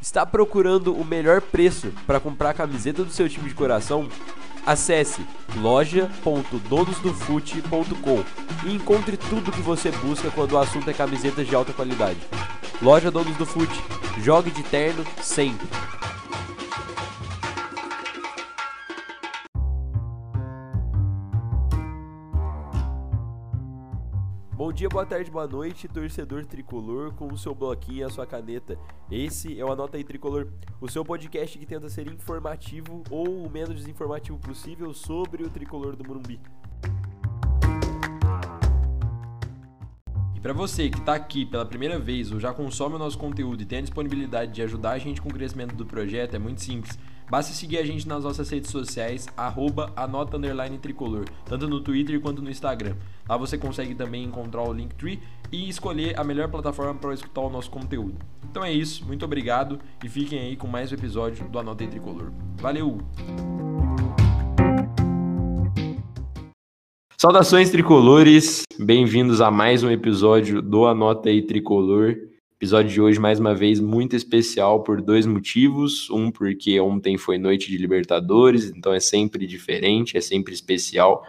Está procurando o melhor preço para comprar a camiseta do seu time de coração? Acesse loja.donosdofute.com e encontre tudo que você busca quando o assunto é camisetas de alta qualidade. Loja Donos do Fute. Jogue de terno sempre. Dia, boa tarde, boa noite, torcedor tricolor, com o seu bloquinho e a sua caneta. Esse é o Anota aí Tricolor, o seu podcast que tenta ser informativo ou o menos desinformativo possível sobre o tricolor do Morumbi. E para você que está aqui pela primeira vez ou já consome o nosso conteúdo e tem a disponibilidade de ajudar a gente com o crescimento do projeto, é muito simples Basta seguir a gente nas nossas redes sociais, arroba anota tricolor, tanto no Twitter quanto no Instagram. Lá você consegue também encontrar o Linktree e escolher a melhor plataforma para escutar o nosso conteúdo. Então é isso, muito obrigado e fiquem aí com mais um episódio do Anota Tricolor. Valeu! Saudações tricolores, bem-vindos a mais um episódio do Anota aí Tricolor. Episódio de hoje, mais uma vez, muito especial por dois motivos. Um, porque ontem foi noite de Libertadores, então é sempre diferente, é sempre especial.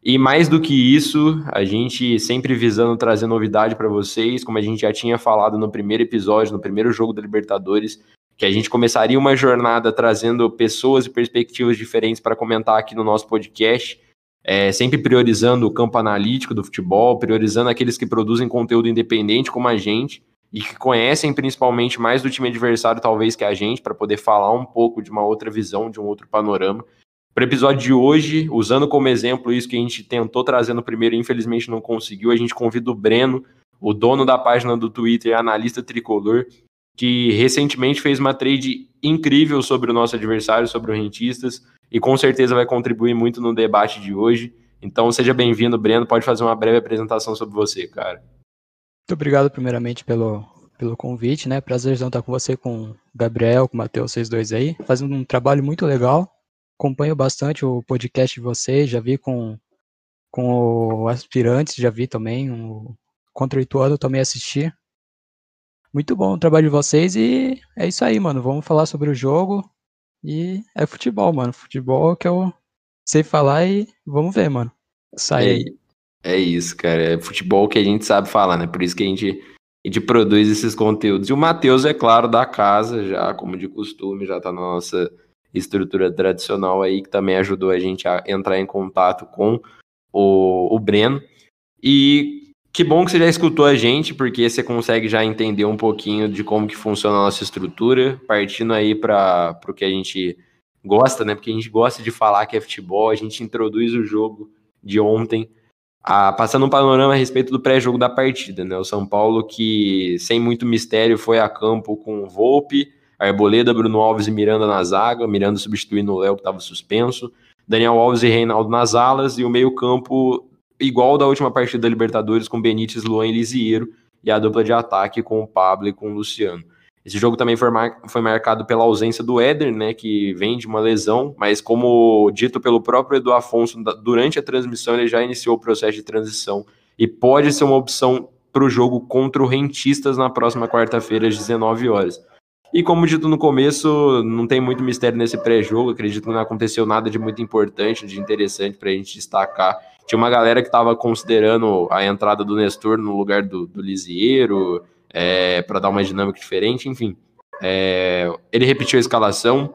E mais do que isso, a gente sempre visando trazer novidade para vocês, como a gente já tinha falado no primeiro episódio, no primeiro jogo da Libertadores, que a gente começaria uma jornada trazendo pessoas e perspectivas diferentes para comentar aqui no nosso podcast. É, sempre priorizando o campo analítico do futebol, priorizando aqueles que produzem conteúdo independente como a gente e que conhecem principalmente mais do time adversário, talvez, que a gente, para poder falar um pouco de uma outra visão, de um outro panorama. Para o episódio de hoje, usando como exemplo isso que a gente tentou trazer no primeiro, infelizmente não conseguiu, a gente convida o Breno, o dono da página do Twitter, analista tricolor, que recentemente fez uma trade incrível sobre o nosso adversário, sobre o Rentistas, e com certeza vai contribuir muito no debate de hoje. Então seja bem-vindo, Breno. Pode fazer uma breve apresentação sobre você, cara. Muito obrigado, primeiramente, pelo, pelo convite, né? Prazerzão estar com você, com o Gabriel, com o Matheus, vocês dois aí. Fazendo um trabalho muito legal. Acompanho bastante o podcast de vocês, já vi com, com o Aspirantes, já vi também. O Contra o também assisti. Muito bom o trabalho de vocês e é isso aí, mano. Vamos falar sobre o jogo. E é futebol, mano. Futebol que eu sei falar e vamos ver, mano. Sai aí. É isso, cara. É futebol que a gente sabe falar, né? Por isso que a gente, a gente produz esses conteúdos. E o Matheus, é claro, da casa, já como de costume, já tá na nossa estrutura tradicional aí, que também ajudou a gente a entrar em contato com o, o Breno. E que bom que você já escutou a gente, porque você consegue já entender um pouquinho de como que funciona a nossa estrutura, partindo aí para o que a gente gosta, né? Porque a gente gosta de falar que é futebol, a gente introduz o jogo de ontem ah, passando um panorama a respeito do pré-jogo da partida, né? O São Paulo que, sem muito mistério, foi a campo com Volpe, Arboleda, Bruno Alves e Miranda na zaga, Miranda substituindo o Léo que estava suspenso, Daniel Alves e Reinaldo nas alas, e o meio-campo igual da última partida da Libertadores com Benítez, Luan e Lisieiro, e a dupla de ataque com o Pablo e com o Luciano. Esse jogo também foi, mar... foi marcado pela ausência do Éder, né, que vem de uma lesão, mas como dito pelo próprio Edu Afonso durante a transmissão, ele já iniciou o processo de transição e pode ser uma opção para o jogo contra o Rentistas na próxima quarta-feira às 19 horas. E como dito no começo, não tem muito mistério nesse pré-jogo, acredito que não aconteceu nada de muito importante, de interessante para a gente destacar. Tinha uma galera que estava considerando a entrada do Nestor no lugar do, do Lisieiro, é, para dar uma dinâmica diferente, enfim. É, ele repetiu a escalação,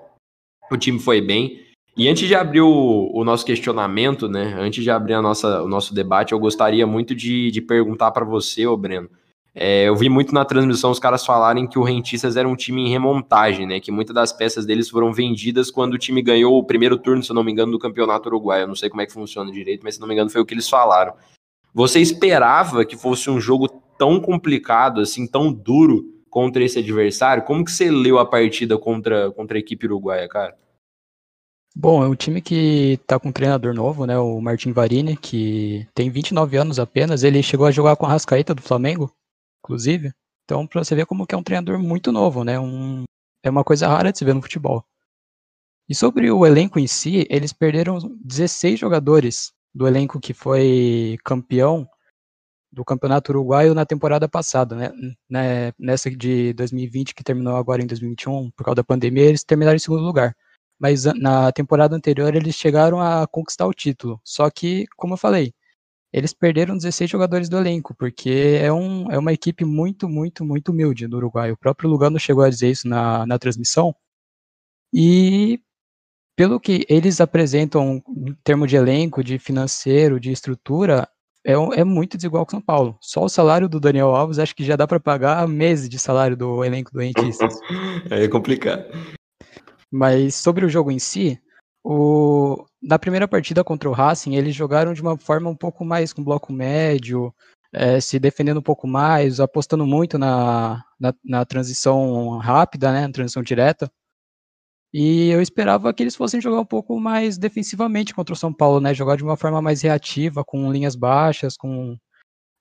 o time foi bem. E antes de abrir o, o nosso questionamento, né, antes de abrir a nossa, o nosso debate, eu gostaria muito de, de perguntar para você, ô Breno. É, eu vi muito na transmissão os caras falarem que o Rentistas era um time em remontagem, né? Que muitas das peças deles foram vendidas quando o time ganhou o primeiro turno, se eu não me engano, do Campeonato Uruguai. Eu não sei como é que funciona direito, mas se não me engano foi o que eles falaram. Você esperava que fosse um jogo tão complicado, assim, tão duro contra esse adversário. Como que você leu a partida contra, contra a equipe uruguaia, cara? Bom, é um time que tá com um treinador novo, né, o Martin Varini, que tem 29 anos apenas, ele chegou a jogar com a Rascaeta do Flamengo, inclusive. Então, para você ver como que é um treinador muito novo, né, um, é uma coisa rara de se ver no futebol. E sobre o elenco em si, eles perderam 16 jogadores do elenco que foi campeão do Campeonato Uruguaio na temporada passada, né? né? Nessa de 2020, que terminou agora em 2021, por causa da pandemia, eles terminaram em segundo lugar. Mas na temporada anterior eles chegaram a conquistar o título. Só que, como eu falei, eles perderam 16 jogadores do elenco, porque é, um, é uma equipe muito, muito, muito humilde do Uruguai. O próprio Lugano chegou a dizer isso na, na transmissão. E pelo que eles apresentam em termos de elenco, de financeiro, de estrutura, é, é muito desigual com São Paulo. Só o salário do Daniel Alves acho que já dá para pagar meses de salário do elenco do Rentistas. é complicado. Mas sobre o jogo em si, o, na primeira partida contra o Racing, eles jogaram de uma forma um pouco mais com bloco médio, é, se defendendo um pouco mais, apostando muito na, na, na transição rápida, né, na transição direta. E eu esperava que eles fossem jogar um pouco mais defensivamente contra o São Paulo, né? Jogar de uma forma mais reativa, com linhas baixas, com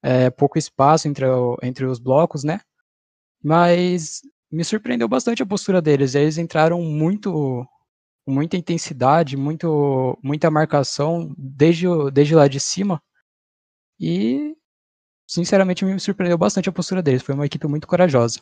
é, pouco espaço entre, entre os blocos, né? Mas me surpreendeu bastante a postura deles. Eles entraram muito com muita intensidade, muito, muita marcação desde, desde lá de cima. E, sinceramente, me surpreendeu bastante a postura deles. Foi uma equipe muito corajosa.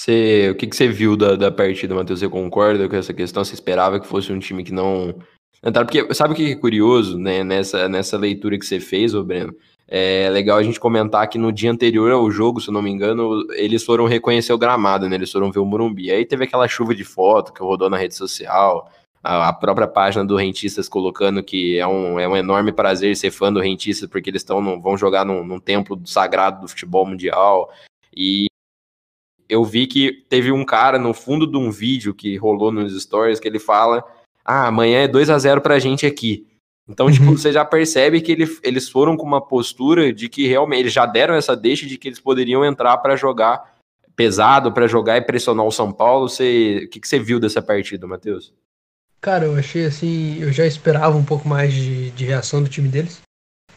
Você, o que, que você viu da, da partida, Matheus? Você concorda com essa questão? Você esperava que fosse um time que não. Porque sabe o que é curioso, né? Nessa, nessa leitura que você fez, ô Breno? É legal a gente comentar que no dia anterior ao jogo, se eu não me engano, eles foram reconhecer o gramado, né? Eles foram ver o Morumbi. Aí teve aquela chuva de foto que rodou na rede social, a, própria página do Rentistas colocando que é um, é um enorme prazer ser fã do Rentistas, porque eles estão vão jogar num, num templo sagrado do futebol mundial. E eu vi que teve um cara no fundo de um vídeo que rolou nos stories que ele fala: Ah, amanhã é 2 a 0 pra gente aqui. Então, tipo, uhum. tipo, você já percebe que ele, eles foram com uma postura de que realmente eles já deram essa deixa de que eles poderiam entrar para jogar pesado, para jogar e pressionar o São Paulo. Você, o que, que você viu dessa partida, Matheus? Cara, eu achei assim, eu já esperava um pouco mais de, de reação do time deles,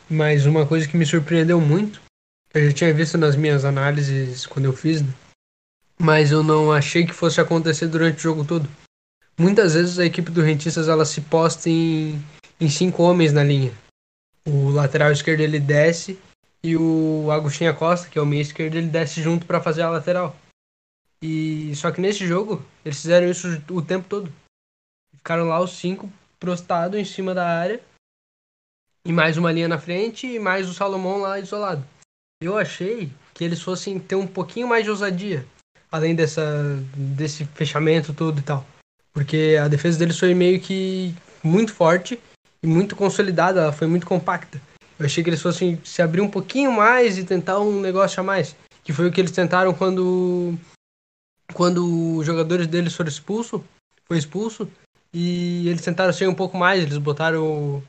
mas uma coisa que me surpreendeu muito, eu já tinha visto nas minhas análises quando eu fiz, né? Mas eu não achei que fosse acontecer durante o jogo todo. Muitas vezes a equipe do Rentistas ela se posta em, em cinco homens na linha. O lateral esquerdo ele desce e o Agostinho Costa, que é o meio esquerdo, ele desce junto para fazer a lateral. E só que nesse jogo eles fizeram isso o tempo todo. Ficaram lá os cinco prostrados em cima da área e mais uma linha na frente e mais o Salomão lá isolado. Eu achei que eles fossem ter um pouquinho mais de ousadia além dessa, desse fechamento todo e tal. Porque a defesa deles foi meio que muito forte e muito consolidada, ela foi muito compacta. Eu achei que eles fossem se abrir um pouquinho mais e tentar um negócio a mais. Que foi o que eles tentaram quando quando os jogadores deles foram expulsos, foi expulso, e eles tentaram ser um pouco mais, eles botaram o,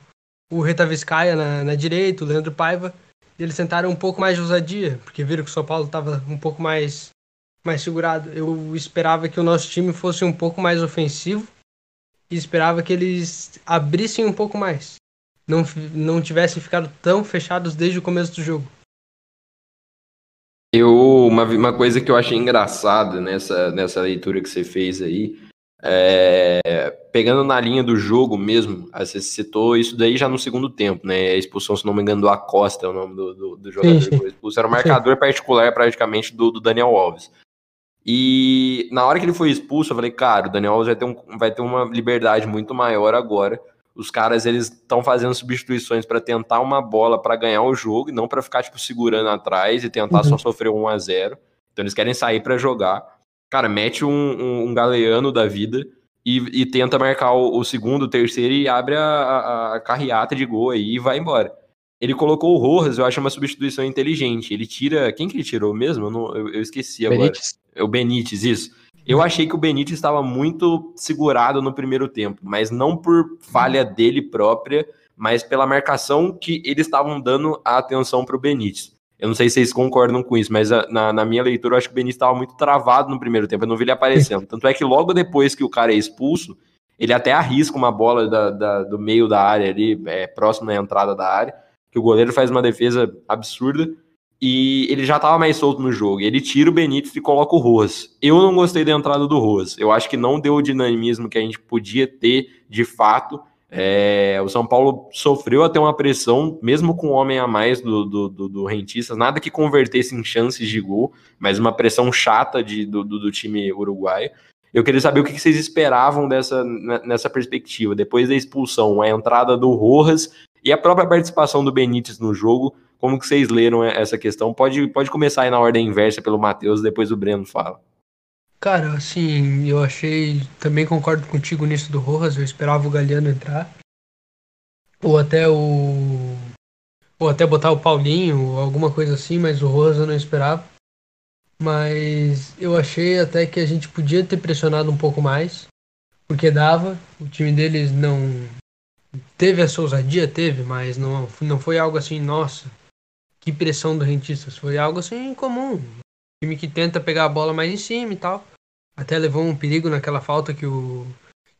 o Reta Vizcaia na, na direita, o Leandro Paiva, e eles tentaram um pouco mais de ousadia, porque viram que o São Paulo estava um pouco mais mais segurado. Eu esperava que o nosso time fosse um pouco mais ofensivo e esperava que eles abrissem um pouco mais. Não, não tivessem ficado tão fechados desde o começo do jogo. Eu, uma, uma coisa que eu achei engraçada nessa, nessa leitura que você fez aí, é, pegando na linha do jogo mesmo, você citou isso daí já no segundo tempo, né? A expulsão, se não me engano, do Acosta, é o nome do, do, do jogador sim, sim. que foi expulso. Era o marcador sim. particular praticamente do, do Daniel Alves. E na hora que ele foi expulso, eu falei, cara, o Daniel Alves vai ter, um, vai ter uma liberdade muito maior agora. Os caras, eles estão fazendo substituições para tentar uma bola para ganhar o jogo e não para ficar, tipo, segurando atrás e tentar uhum. só sofrer um 1 a 0 Então eles querem sair para jogar. Cara, mete um, um, um, galeano da vida e, e tenta marcar o, o, segundo, o terceiro e abre a, a, a carreata de gol aí e vai embora. Ele colocou o Rojas, eu acho uma substituição inteligente. Ele tira. Quem que ele tirou mesmo? Eu, não, eu, eu esqueci agora. Benítez. É o Benítez, isso. Eu achei que o Benítez estava muito segurado no primeiro tempo, mas não por falha dele própria, mas pela marcação que eles estavam dando a atenção para o Benítez. Eu não sei se vocês concordam com isso, mas a, na, na, minha leitura eu acho que o Benítez estava muito travado no primeiro tempo, eu não vi ele aparecendo. Tanto é que logo depois que o cara é expulso, ele até arrisca uma bola da, da, do meio da área ali, é, próximo da entrada da área, que o goleiro faz uma defesa absurda e ele já estava mais solto no jogo. Ele tira o Benítez e coloca o Roas. Eu não gostei da entrada do Roas. Eu acho que não deu o dinamismo que a gente podia ter de fato É, o São Paulo sofreu até uma pressão, mesmo com um homem a mais do, do, do, do Rentistas, nada que convertesse em chances de gol, mas uma pressão chata de, do, do, do time uruguaio. Eu queria saber o que vocês esperavam dessa, nessa perspectiva, depois da expulsão, a entrada do Rojas e a própria participação do Benítez no jogo, como que vocês leram essa questão? Pode, pode começar aí na ordem inversa pelo Matheus, depois o Breno fala. Cara, assim, eu achei. Também concordo contigo nisso do Rojas. Eu esperava o Galeano entrar. Ou até o. Ou até botar o Paulinho, alguma coisa assim, mas o Rojas eu não esperava. Mas eu achei até que a gente podia ter pressionado um pouco mais. Porque dava. O time deles não. Teve essa ousadia, teve, mas não, não foi algo assim, nossa, que pressão do Rentistas. Foi algo assim comum. Time que tenta pegar a bola mais em cima e tal. Até levou um perigo naquela falta que o,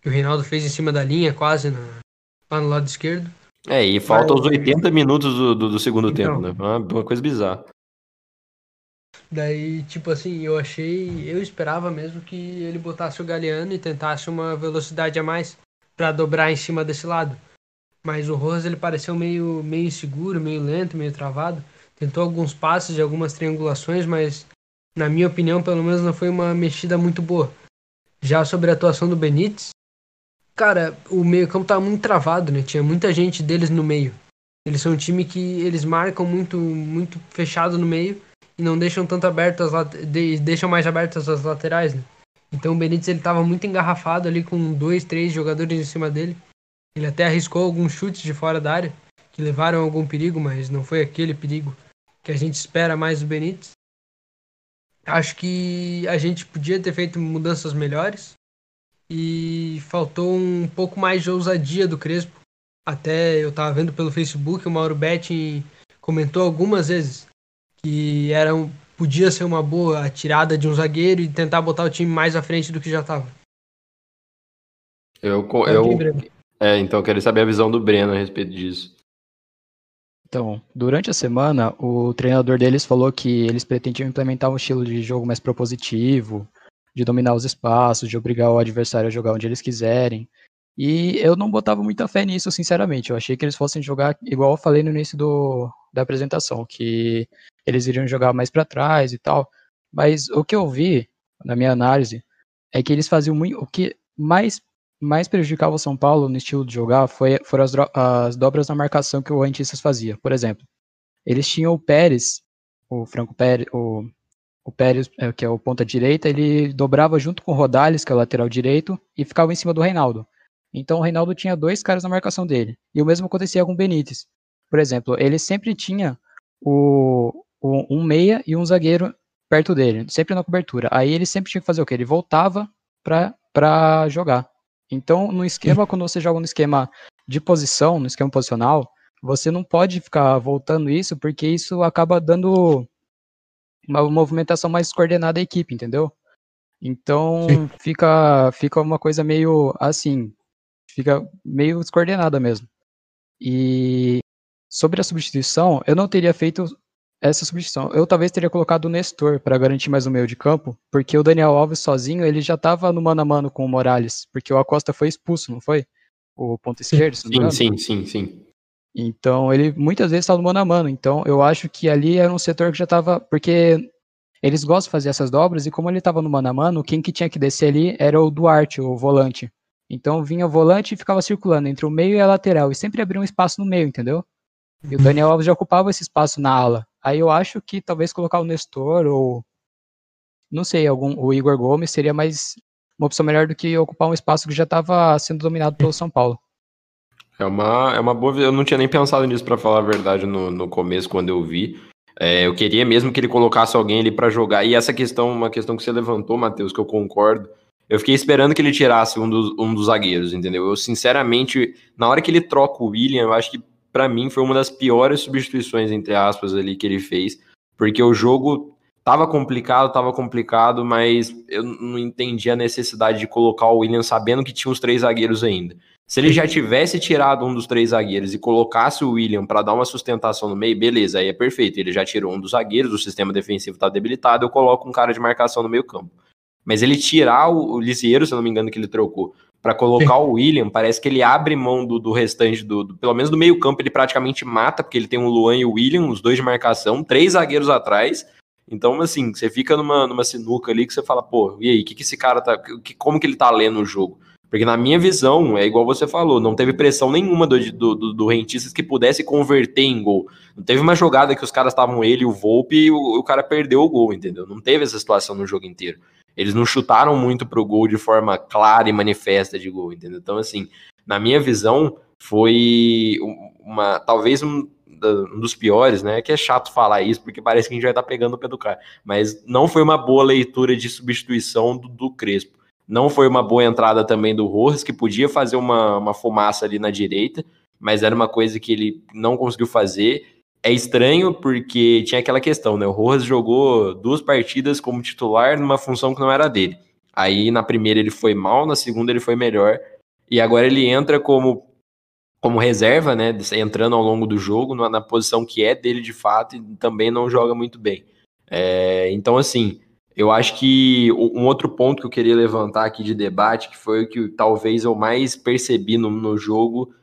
que o Reinaldo fez em cima da linha, quase na, lá no lado esquerdo. É, e falta os 80 minutos do, do, do segundo então, tempo, né? Uma, uma coisa bizarra. Daí, tipo assim, eu achei. Eu esperava mesmo que ele botasse o Galeano e tentasse uma velocidade a mais para dobrar em cima desse lado. Mas o Rose ele pareceu meio, meio inseguro, meio lento, meio travado. Tentou alguns passes e algumas triangulações, mas na minha opinião, pelo menos não foi uma mexida muito boa. Já sobre a atuação do Benítez, cara, o meio-campo tava muito travado, né? Tinha muita gente deles no meio. Eles são um time que eles marcam muito muito fechado no meio e não deixam tanto abertas as deixam mais abertas as laterais, né? Então o Benítez ele tava muito engarrafado ali com dois, três jogadores em cima dele. Ele até arriscou alguns chutes de fora da área que levaram algum perigo, mas não foi aquele perigo que a gente espera mais do Benítez. Acho que a gente podia ter feito mudanças melhores e faltou um pouco mais de ousadia do Crespo. Até eu estava vendo pelo Facebook, o Mauro Betti comentou algumas vezes que era um, podia ser uma boa tirada de um zagueiro e tentar botar o time mais à frente do que já estava. Eu, eu, é, então eu queria saber a visão do Breno a respeito disso. Então, durante a semana, o treinador deles falou que eles pretendiam implementar um estilo de jogo mais propositivo, de dominar os espaços, de obrigar o adversário a jogar onde eles quiserem. E eu não botava muita fé nisso, sinceramente. Eu achei que eles fossem jogar, igual eu falei no início do, da apresentação, que eles iriam jogar mais para trás e tal. Mas o que eu vi, na minha análise, é que eles faziam muito. O que mais mais prejudicava o São Paulo no estilo de jogar foi, foram as, as dobras na marcação que o Rentistas fazia. Por exemplo, eles tinham o Pérez, o Franco Pérez, o, o Pérez, é, que é o ponta direita, ele dobrava junto com o Rodales, que é o lateral direito, e ficava em cima do Reinaldo. Então o Reinaldo tinha dois caras na marcação dele. E o mesmo acontecia com o Benítez. Por exemplo, ele sempre tinha o, o, um meia e um zagueiro perto dele, sempre na cobertura. Aí ele sempre tinha que fazer o quê? Ele voltava para jogar. Então, no esquema, quando você joga no esquema de posição, no esquema posicional, você não pode ficar voltando isso, porque isso acaba dando uma movimentação mais coordenada da equipe, entendeu? Então, fica, fica uma coisa meio assim, fica meio descoordenada mesmo. E sobre a substituição, eu não teria feito essa substituição. Eu talvez teria colocado o Nestor para garantir mais o meio de campo, porque o Daniel Alves sozinho, ele já estava no mano a mano com o Morales, porque o Acosta foi expulso, não foi? O ponto esquerdo, Sim, sim, sim, sim. Então, ele muitas vezes estava no mano a mano. Então, eu acho que ali era um setor que já estava, porque eles gostam de fazer essas dobras e como ele estava no mano a mano, quem que tinha que descer ali era o Duarte, o volante. Então, vinha o volante e ficava circulando entre o meio e a lateral e sempre abria um espaço no meio, entendeu? E o Daniel Alves já ocupava esse espaço na ala. Aí eu acho que talvez colocar o Nestor ou não sei, algum o Igor Gomes seria mais uma opção melhor do que ocupar um espaço que já estava sendo dominado pelo São Paulo. É uma, é uma boa. Eu não tinha nem pensado nisso para falar a verdade no, no começo quando eu vi. É, eu queria mesmo que ele colocasse alguém ali para jogar. E essa questão, uma questão que você levantou, Matheus, que eu concordo. Eu fiquei esperando que ele tirasse um dos, um dos zagueiros, entendeu? Eu, sinceramente, na hora que ele troca o William, eu acho que para mim foi uma das piores substituições, entre aspas, ali que ele fez, porque o jogo tava complicado, tava complicado, mas eu não entendi a necessidade de colocar o William sabendo que tinha os três zagueiros ainda. Se ele já tivesse tirado um dos três zagueiros e colocasse o William para dar uma sustentação no meio, beleza, aí é perfeito. Ele já tirou um dos zagueiros, o sistema defensivo tá debilitado, eu coloco um cara de marcação no meio campo. Mas ele tirar o, o Lisieiro, se eu não me engano, que ele trocou, para colocar o William, parece que ele abre mão do, do restante, do, do, pelo menos do meio campo, ele praticamente mata, porque ele tem o Luan e o William, os dois de marcação, três zagueiros atrás. Então, assim, você fica numa, numa sinuca ali que você fala, pô, e aí, que, que esse cara tá. Que, como que ele tá lendo o jogo? Porque na minha visão, é igual você falou, não teve pressão nenhuma do, do, do, do Rentistas que pudesse converter em gol. Não teve uma jogada que os caras estavam ele, o Volpe, e o, o cara perdeu o gol, entendeu? Não teve essa situação no jogo inteiro. Eles não chutaram muito pro gol de forma clara e manifesta de gol, entendeu? Então, assim, na minha visão, foi uma talvez um, um dos piores, né? Que é chato falar isso, porque parece que a gente estar tá pegando o pé do cara. Mas não foi uma boa leitura de substituição do, do Crespo. Não foi uma boa entrada também do Rojas, que podia fazer uma, uma fumaça ali na direita, mas era uma coisa que ele não conseguiu fazer é estranho porque tinha aquela questão, né? O Rojas jogou duas partidas como titular numa função que não era dele. Aí na primeira ele foi mal, na segunda ele foi melhor. E agora ele entra como, como reserva, né? Entrando ao longo do jogo, na, posição que é dele de fato, e também não joga muito bem. É, então, assim, eu acho que um outro ponto que eu queria levantar aqui de debate, que foi o que talvez eu mais percebi no, no jogo,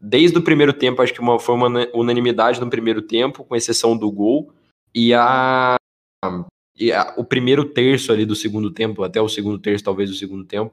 desde o primeiro tempo, acho que uma, foi uma unanimidade no primeiro tempo, com exceção do gol, e a, e a, o primeiro terço ali do segundo tempo, até o segundo terço, talvez, do segundo tempo,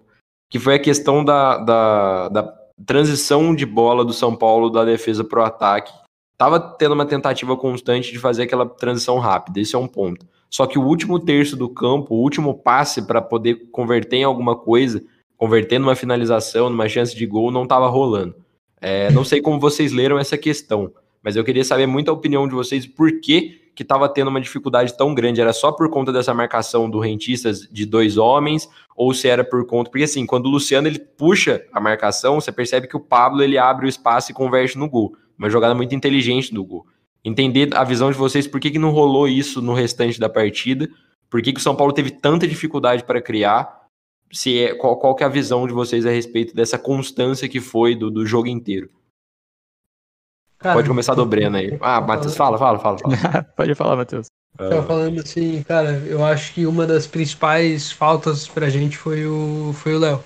que foi a questão da, da, da transição de bola do São Paulo da defesa para o ataque. Tava tendo uma tentativa constante de fazer aquela transição rápida, esse é um ponto. Só que o último terço do campo, o último passe para poder converter em alguma coisa, converter numa finalização, numa chance de gol, não estava rolando. É, não sei como vocês leram essa questão, mas eu queria saber muito a opinião de vocês, por que que estava tendo uma dificuldade tão grande? Era só por conta dessa marcação do Rentistas de dois homens, ou se era por conta... Porque assim, quando o Luciano ele puxa a marcação, você percebe que o Pablo ele abre o espaço e converte no gol. Uma jogada muito inteligente do gol. Entender a visão de vocês, por que, que não rolou isso no restante da partida, por que, que o São Paulo teve tanta dificuldade para criar, se é, qual, qual que é a visão de vocês a respeito dessa constância que foi do, do jogo inteiro. Cara, Pode começar do Breno aí. Ah, Matheus, fala, fala, fala. fala. Pode falar, Matheus. Tava falando assim, cara, eu acho que uma das principais faltas pra gente foi o foi o Léo.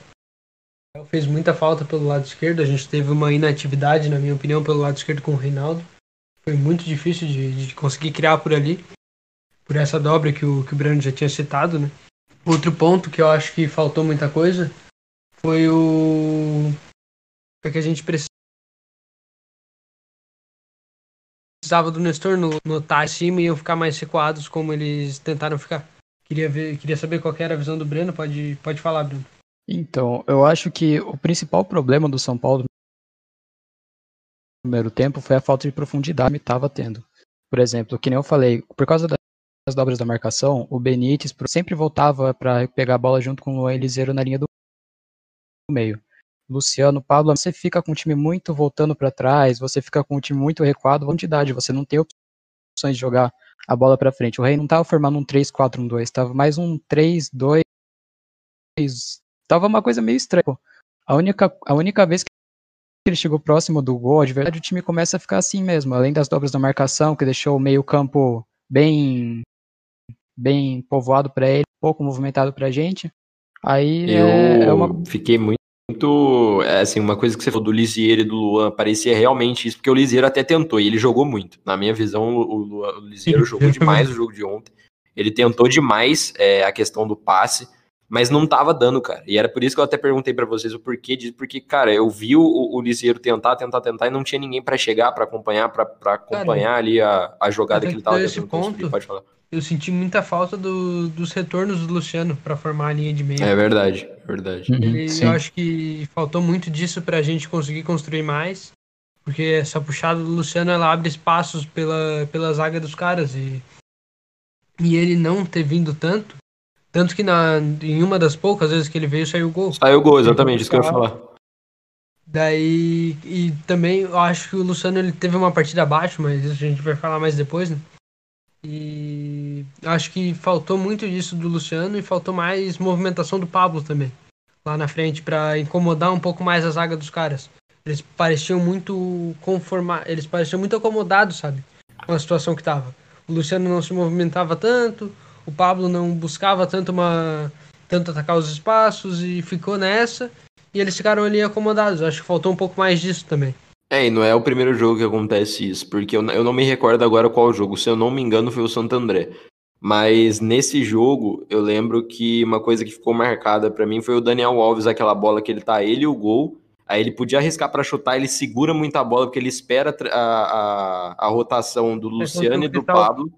O Léo fez muita falta pelo lado esquerdo, a gente teve uma inatividade, na minha opinião, pelo lado esquerdo com o Reinaldo. Foi muito difícil de, de conseguir criar por ali, por essa dobra que o, que o Breno já tinha citado, né? Outro ponto que eu acho que faltou muita coisa foi o. Foi que a gente precisava do Nestor notar acima e eu ficar mais recuados como eles tentaram ficar. Queria ver, queria saber qual era a visão do Breno, pode, pode falar, Bruno. Então, eu acho que o principal problema do São Paulo no primeiro tempo foi a falta de profundidade que estava tendo. Por exemplo, que nem eu falei, por causa da as dobras da marcação, o Benítez sempre voltava para pegar a bola junto com o Eliseiro na linha do meio. Luciano, Pablo, você fica com o time muito voltando para trás, você fica com o time muito recuado, quantidade, você não tem opções de jogar a bola para frente. O Rei não estava formando um 3-4-1-2, estava mais um 3-2, estava uma coisa meio estranha. A única, a única vez que ele chegou próximo do gol, de verdade o time começa a ficar assim mesmo, além das dobras da marcação, que deixou o meio campo bem bem povoado para ele, pouco movimentado para a gente. Aí eu é, é uma... fiquei muito é, assim, uma coisa que você falou do Lisieiro e do Luan, parecia realmente isso, porque o Lisieiro até tentou, e ele jogou muito. Na minha visão, o, o, o Lisieiro jogou demais o jogo de ontem. Ele tentou demais é, a questão do passe, mas não tava dando, cara. E era por isso que eu até perguntei para vocês o porquê disso, porque, cara, eu vi o, o Lisieiro tentar, tentar, tentar, e não tinha ninguém para chegar, para acompanhar, para acompanhar cara, ali a, a jogada que ele tava tentando ponto, Pode falar eu senti muita falta do, dos retornos do Luciano para formar a linha de meio. É verdade, verdade. Uhum, eu acho que faltou muito disso para a gente conseguir construir mais, porque essa puxada do Luciano ela abre espaços pela, pela zaga dos caras e, e ele não ter vindo tanto, tanto que na, em uma das poucas vezes que ele veio saiu o gol. Saiu o gol, exatamente, isso que eu ia falar. Daí, e também eu acho que o Luciano ele teve uma partida abaixo, mas isso a gente vai falar mais depois, né? E acho que faltou muito disso do Luciano e faltou mais movimentação do Pablo também lá na frente para incomodar um pouco mais a zaga dos caras. Eles pareciam muito conformar, eles pareciam muito acomodados, sabe, com a situação que tava. O Luciano não se movimentava tanto, o Pablo não buscava tanto uma tanto atacar os espaços e ficou nessa. e eles ficaram ali acomodados. Acho que faltou um pouco mais disso também. É, e não é o primeiro jogo que acontece isso, porque eu, eu não me recordo agora qual jogo, se eu não me engano foi o Santo André. Mas nesse jogo, eu lembro que uma coisa que ficou marcada para mim foi o Daniel Alves, aquela bola que ele tá ele e o gol, aí ele podia arriscar para chutar, ele segura muito a bola porque ele espera a, a, a rotação do Luciano e do Pablo.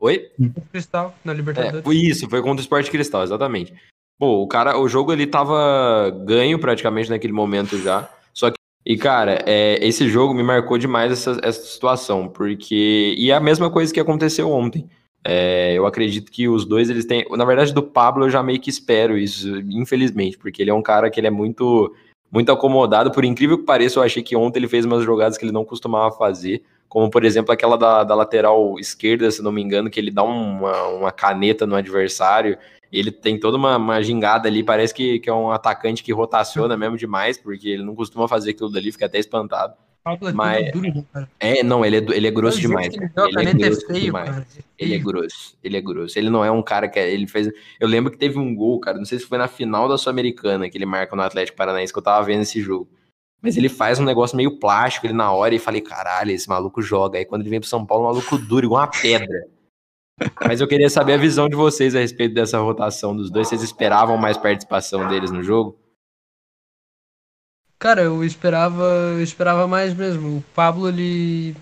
Oi? O Cristal na Libertadores. É, foi isso, foi contra o Sport Cristal, exatamente. Pô, o cara, o jogo ele tava ganho praticamente naquele momento já. E, cara, é, esse jogo me marcou demais essa, essa situação, porque. E é a mesma coisa que aconteceu ontem. É, eu acredito que os dois, eles têm. Na verdade, do Pablo eu já meio que espero isso, infelizmente, porque ele é um cara que ele é muito, muito acomodado. Por incrível que pareça, eu achei que ontem ele fez umas jogadas que ele não costumava fazer. Como, por exemplo, aquela da, da lateral esquerda, se não me engano, que ele dá uma, uma caneta no adversário. Ele tem toda uma, uma gingada ali, parece que, que é um atacante que rotaciona mesmo demais, porque ele não costuma fazer aquilo dali, fica até espantado. É Mas, duro, né, é, não, ele é, ele é grosso demais. Ele, ele é grosso é feio, demais. Cara. Ele é grosso, ele é grosso. Ele não é um cara que ele fez. Eu lembro que teve um gol, cara, não sei se foi na final da Sul-Americana que ele marca no Atlético Paranaense que eu tava vendo esse jogo. Mas ele faz um negócio meio plástico ele na hora e falei, caralho, esse maluco joga. Aí quando ele vem pro São Paulo, o maluco duro, igual uma pedra. Mas eu queria saber a visão de vocês a respeito dessa rotação dos dois. Vocês esperavam mais participação deles no jogo? Cara, eu esperava, eu esperava mais mesmo. O Pablo, ele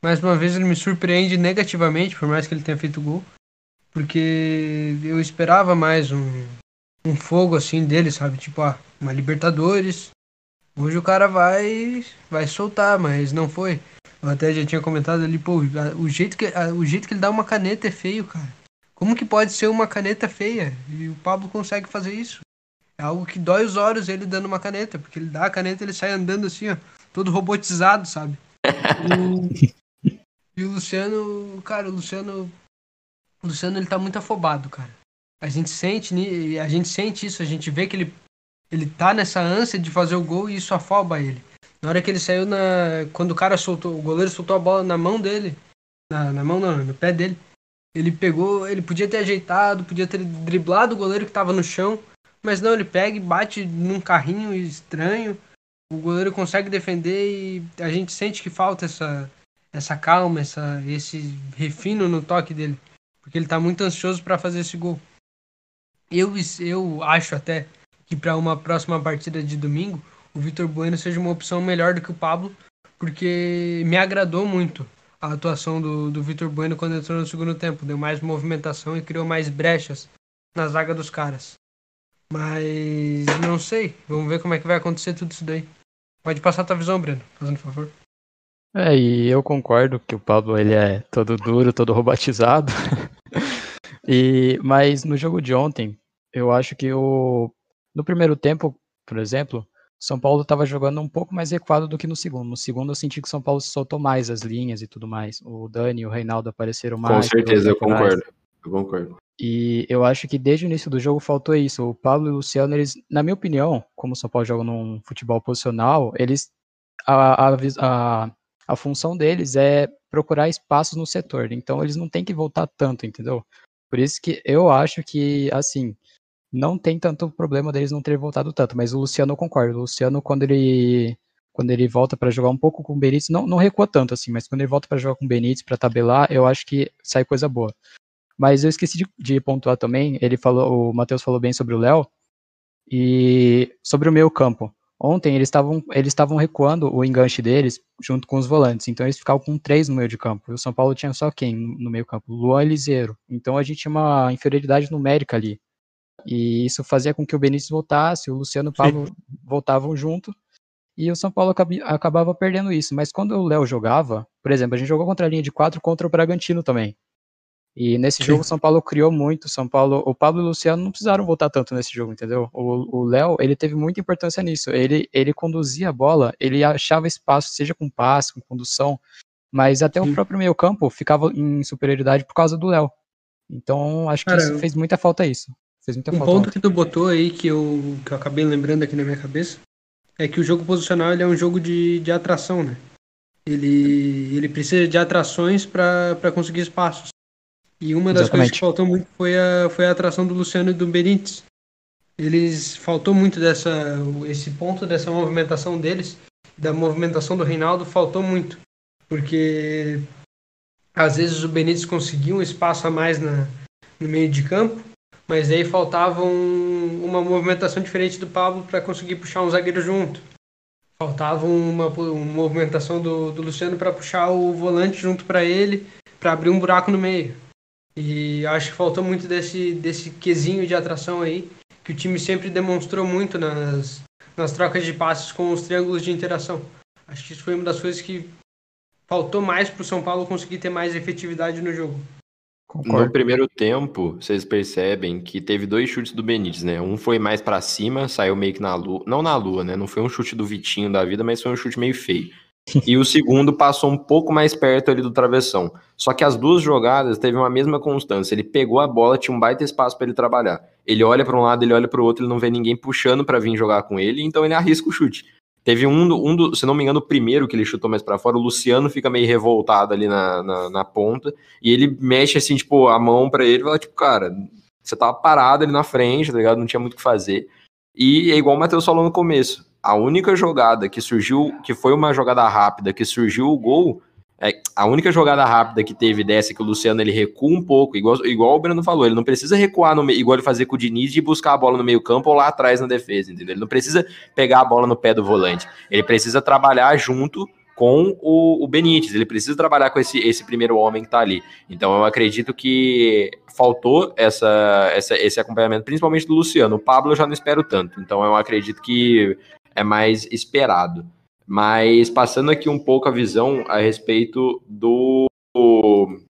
mais uma vez ele me surpreende negativamente, por mais que ele tenha feito gol, porque eu esperava mais um, um fogo assim dele, sabe? Tipo, ah, uma Libertadores. Hoje o cara vai vai soltar, mas não foi. Eu até já tinha comentado ali, pô, o jeito que, o jeito que ele dá uma caneta é feio, cara. Como que pode ser uma caneta feia? E o Pablo consegue fazer isso. É algo que dói os olhos ele dando uma caneta, porque ele dá a caneta ele sai andando assim, ó, todo robotizado, sabe? E, e o Luciano, cara, o Luciano. O Luciano ele tá muito afobado, cara. A gente sente, a gente sente isso, a gente vê que ele, ele tá nessa ânsia de fazer o gol e isso afoba ele. Na hora que ele saiu na. Quando o cara soltou, o goleiro soltou a bola na mão dele. Na, na mão não, no pé dele. Ele pegou, ele podia ter ajeitado, podia ter driblado o goleiro que tava no chão. Mas não, ele pega e bate num carrinho estranho. O goleiro consegue defender e a gente sente que falta essa, essa calma, essa, esse refino no toque dele. Porque ele tá muito ansioso para fazer esse gol. Eu, eu acho até que para uma próxima partida de domingo o Vitor Bueno seja uma opção melhor do que o Pablo, porque me agradou muito a atuação do, do Vitor Bueno quando entrou no segundo tempo. Deu mais movimentação e criou mais brechas na zaga dos caras. Mas não sei. Vamos ver como é que vai acontecer tudo isso daí. Pode passar a tua visão, Breno, fazendo favor. É, e eu concordo que o Pablo ele é todo duro, todo robotizado. e mas no jogo de ontem, eu acho que o no primeiro tempo, por exemplo, são Paulo estava jogando um pouco mais recuado do que no segundo. No segundo eu senti que São Paulo soltou mais as linhas e tudo mais. O Dani e o Reinaldo apareceram mais. Com certeza, eu concordo. Eu concordo. E eu acho que desde o início do jogo faltou isso. O Pablo e o Luciano, eles, na minha opinião, como o São Paulo joga num futebol posicional, eles a, a, a, a função deles é procurar espaços no setor. Então eles não têm que voltar tanto, entendeu? Por isso que eu acho que, assim, não tem tanto problema deles não terem voltado tanto, mas o Luciano eu concordo. O Luciano, quando ele quando ele volta para jogar um pouco com o Benítez, não, não recua tanto assim, mas quando ele volta para jogar com o Benítez, para tabelar, eu acho que sai coisa boa. Mas eu esqueci de, de pontuar também, ele falou, o Matheus falou bem sobre o Léo, e sobre o meio campo. Ontem eles estavam eles estavam recuando o enganche deles junto com os volantes, então eles ficavam com três no meio de campo. E o São Paulo tinha só quem no meio campo? Luan Liseiro. Então a gente tinha uma inferioridade numérica ali. E isso fazia com que o Benítez voltasse, o Luciano Pablo Sim. voltavam junto, e o São Paulo acabava perdendo isso. Mas quando o Léo jogava, por exemplo, a gente jogou contra a linha de quatro contra o Bragantino também. E nesse Sim. jogo o São Paulo criou muito, São Paulo, o Pablo e o Luciano não precisaram voltar tanto nesse jogo, entendeu? O Léo, ele teve muita importância nisso. Ele ele conduzia a bola, ele achava espaço, seja com passe, com condução, mas até Sim. o próprio meio-campo ficava em superioridade por causa do Léo. Então, acho que Cara, fez muita falta isso. Fez muita um falta. ponto que tu botou aí que eu, que eu acabei lembrando aqui na minha cabeça é que o jogo posicional ele é um jogo de, de atração, né? Ele, ele precisa de atrações para conseguir espaços. E uma das Exatamente. coisas que faltou muito foi a, foi a atração do Luciano e do Benítez. eles faltou muito dessa esse ponto dessa movimentação deles, da movimentação do Reinaldo faltou muito, porque às vezes o Benítez conseguia um espaço a mais na, no meio de campo, mas aí faltava um, uma movimentação diferente do Pablo para conseguir puxar um zagueiro junto. Faltava uma, uma movimentação do, do Luciano para puxar o volante junto para ele, para abrir um buraco no meio. E acho que faltou muito desse, desse quesinho de atração aí, que o time sempre demonstrou muito nas, nas trocas de passes com os triângulos de interação. Acho que isso foi uma das coisas que faltou mais para o São Paulo conseguir ter mais efetividade no jogo. Concordo. No primeiro tempo, vocês percebem que teve dois chutes do Benítez, né? Um foi mais para cima, saiu meio que na lua. Não na lua, né? Não foi um chute do Vitinho da vida, mas foi um chute meio feio. E o segundo passou um pouco mais perto ali do travessão. Só que as duas jogadas teve uma mesma constância. Ele pegou a bola, tinha um baita espaço para ele trabalhar. Ele olha para um lado, ele olha para o outro, ele não vê ninguém puxando para vir jogar com ele, então ele arrisca o chute. Teve um, um do, se não me engano, o primeiro que ele chutou mais para fora, o Luciano fica meio revoltado ali na, na, na, ponta, e ele mexe assim, tipo, a mão para ele e fala, tipo, cara, você tava parado ali na frente, tá ligado? Não tinha muito o que fazer. E é igual o Matheus falou no começo. A única jogada que surgiu, que foi uma jogada rápida, que surgiu o gol, é, a única jogada rápida que teve dessa que o Luciano ele recua um pouco, igual, igual o Breno falou, ele não precisa recuar no, igual ele fazer com o Diniz de buscar a bola no meio campo ou lá atrás na defesa, entendeu? Ele não precisa pegar a bola no pé do volante. Ele precisa trabalhar junto com o, o Benítez, ele precisa trabalhar com esse, esse primeiro homem que tá ali. Então eu acredito que faltou essa, essa, esse acompanhamento, principalmente do Luciano. O Pablo eu já não espero tanto, então eu acredito que é mais esperado. Mas passando aqui um pouco a visão a respeito do,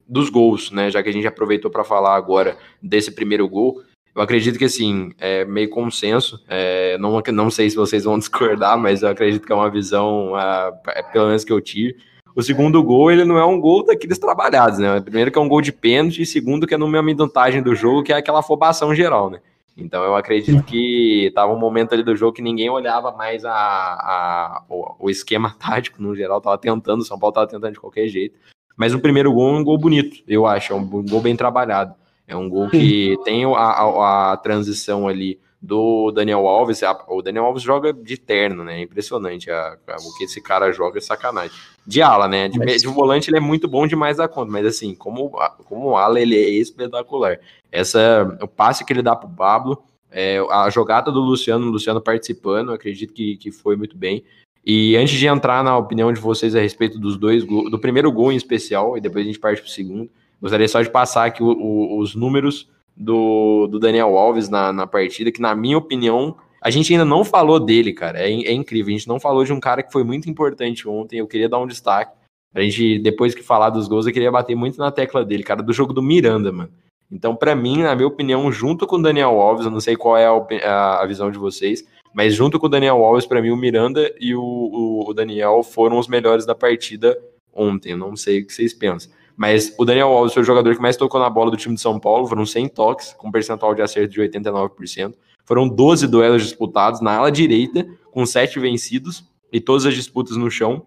dos gols, né? Já que a gente aproveitou para falar agora desse primeiro gol, eu acredito que assim, é meio consenso. É, não, não sei se vocês vão discordar, mas eu acredito que é uma visão, é, pelo menos que eu tive. O segundo gol, ele não é um gol daqueles trabalhados, né? Primeiro que é um gol de pênalti, e segundo que é numa minutagem do jogo, que é aquela afobação geral, né? Então eu acredito que estava um momento ali do jogo que ninguém olhava mais a, a o, o, esquema tático no geral, tava tentando, o São Paulo tava tentando de qualquer jeito. Mas o primeiro gol é um gol bonito, eu acho, é um gol bem trabalhado. É um gol que tem a, a, a transição ali do Daniel Alves. o Daniel Alves joga de terno, né? É impressionante a, o que esse cara joga, é sacanagem. De ala, né? De, de volante ele é muito bom demais da conta, mas assim, como, como ala ele é espetacular. Essa, o passe que ele dá pro Pablo, é, a jogada do Luciano, o Luciano participando, acredito que, que foi muito bem. E antes de entrar na opinião de vocês a respeito dos dois gols, do primeiro gol em especial, e depois a gente parte pro segundo, gostaria só de passar aqui o, o, os números do, do Daniel Alves na, na partida, que na minha opinião, a gente ainda não falou dele, cara. É, é, incrível. A gente não falou de um cara que foi muito importante ontem. Eu queria dar um destaque. A gente, depois que falar dos gols, eu queria bater muito na tecla dele, cara, do jogo do Miranda, mano. Então, para mim, na minha opinião, junto com o Daniel Alves, eu não sei qual é a, a, visão de vocês, mas junto com o Daniel Alves, para mim, o Miranda e o, o, o Daniel foram os melhores da partida ontem. Eu não sei o que vocês pensam. Mas o Daniel Alves foi o jogador que mais tocou na bola do time de São Paulo, foram 100 toques, com percentual de acerto de 89%. Foram 12 duelos disputados na ala direita, com 7 vencidos e todas as disputas no chão.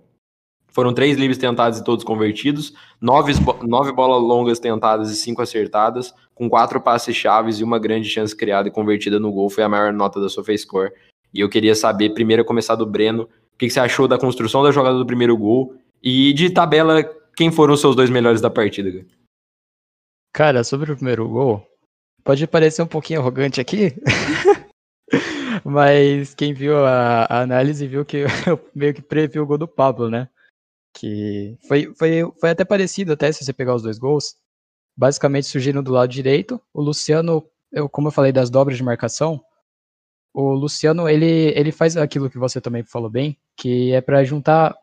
Foram 3 livres tentados e todos convertidos, 9, 9 bolas longas tentadas e 5 acertadas, com 4 passes chaves e uma grande chance criada e convertida no gol. Foi a maior nota da SofaScore. E eu queria saber, primeiro, começar do Breno, o que você achou da construção da jogada do primeiro gol e de tabela quem foram os seus dois melhores da partida? Cara, sobre o primeiro gol, pode parecer um pouquinho arrogante aqui, mas quem viu a, a, análise viu que eu meio que previ o gol do Pablo, né? Que foi, foi, foi até parecido, até se você pegar os dois gols. Basicamente surgiram do lado direito. O Luciano, eu, como eu falei das dobras de marcação, o Luciano ele, ele faz aquilo que você também falou bem, que é para juntar,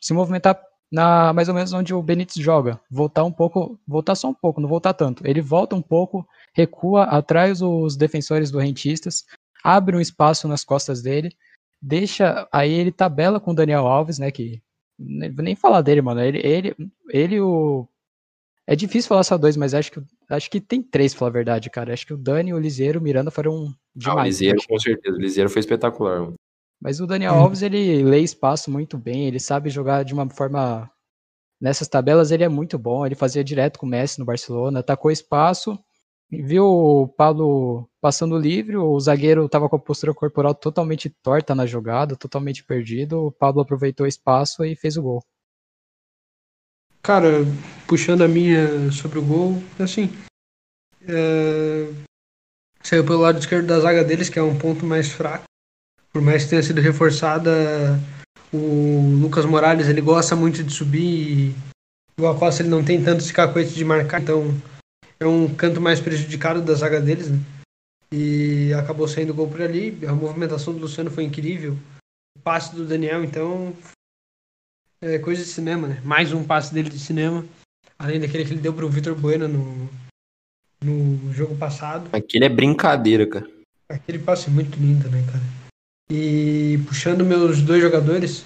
se movimentar na mais ou menos onde o Benítez joga. Voltar um pouco, voltar só um pouco, não voltar tanto. Ele volta um pouco, recua, atrai os defensores do Rentistas, abre um espaço nas costas dele, deixa. Aí ele tabela com o Daniel Alves, né? Que. Vou nem falar dele, mano. Ele, ele, ele o. É difícil falar só dois, mas acho que, acho que tem três, pra falar a verdade, cara. Acho que o Dani, o Liseiro o Miranda foram demais. Ah, o Liseiro, com certeza. O Liseiro foi espetacular. Mano. Mas o Daniel Alves, ele lê espaço muito bem, ele sabe jogar de uma forma. Nessas tabelas ele é muito bom, ele fazia direto com o Messi no Barcelona, atacou espaço, viu o Pablo passando livre, o zagueiro estava com a postura corporal totalmente torta na jogada, totalmente perdido. O Pablo aproveitou o espaço e fez o gol. Cara, puxando a minha sobre o gol, assim. É... Saiu pelo lado esquerdo da zaga deles, que é um ponto mais fraco. Por mais que tenha sido reforçada, o Lucas Morales ele gosta muito de subir e o Acosta ele não tem tanto esse cacoete de marcar, então é um canto mais prejudicado da zaga deles, né? E acabou saindo gol por ali. A movimentação do Luciano foi incrível. O passe do Daniel, então, é coisa de cinema, né? Mais um passe dele de cinema. Além daquele que ele deu pro Vitor Bueno no, no jogo passado. Aquele é brincadeira, cara. Aquele passe é muito lindo, né, cara? E puxando meus dois jogadores,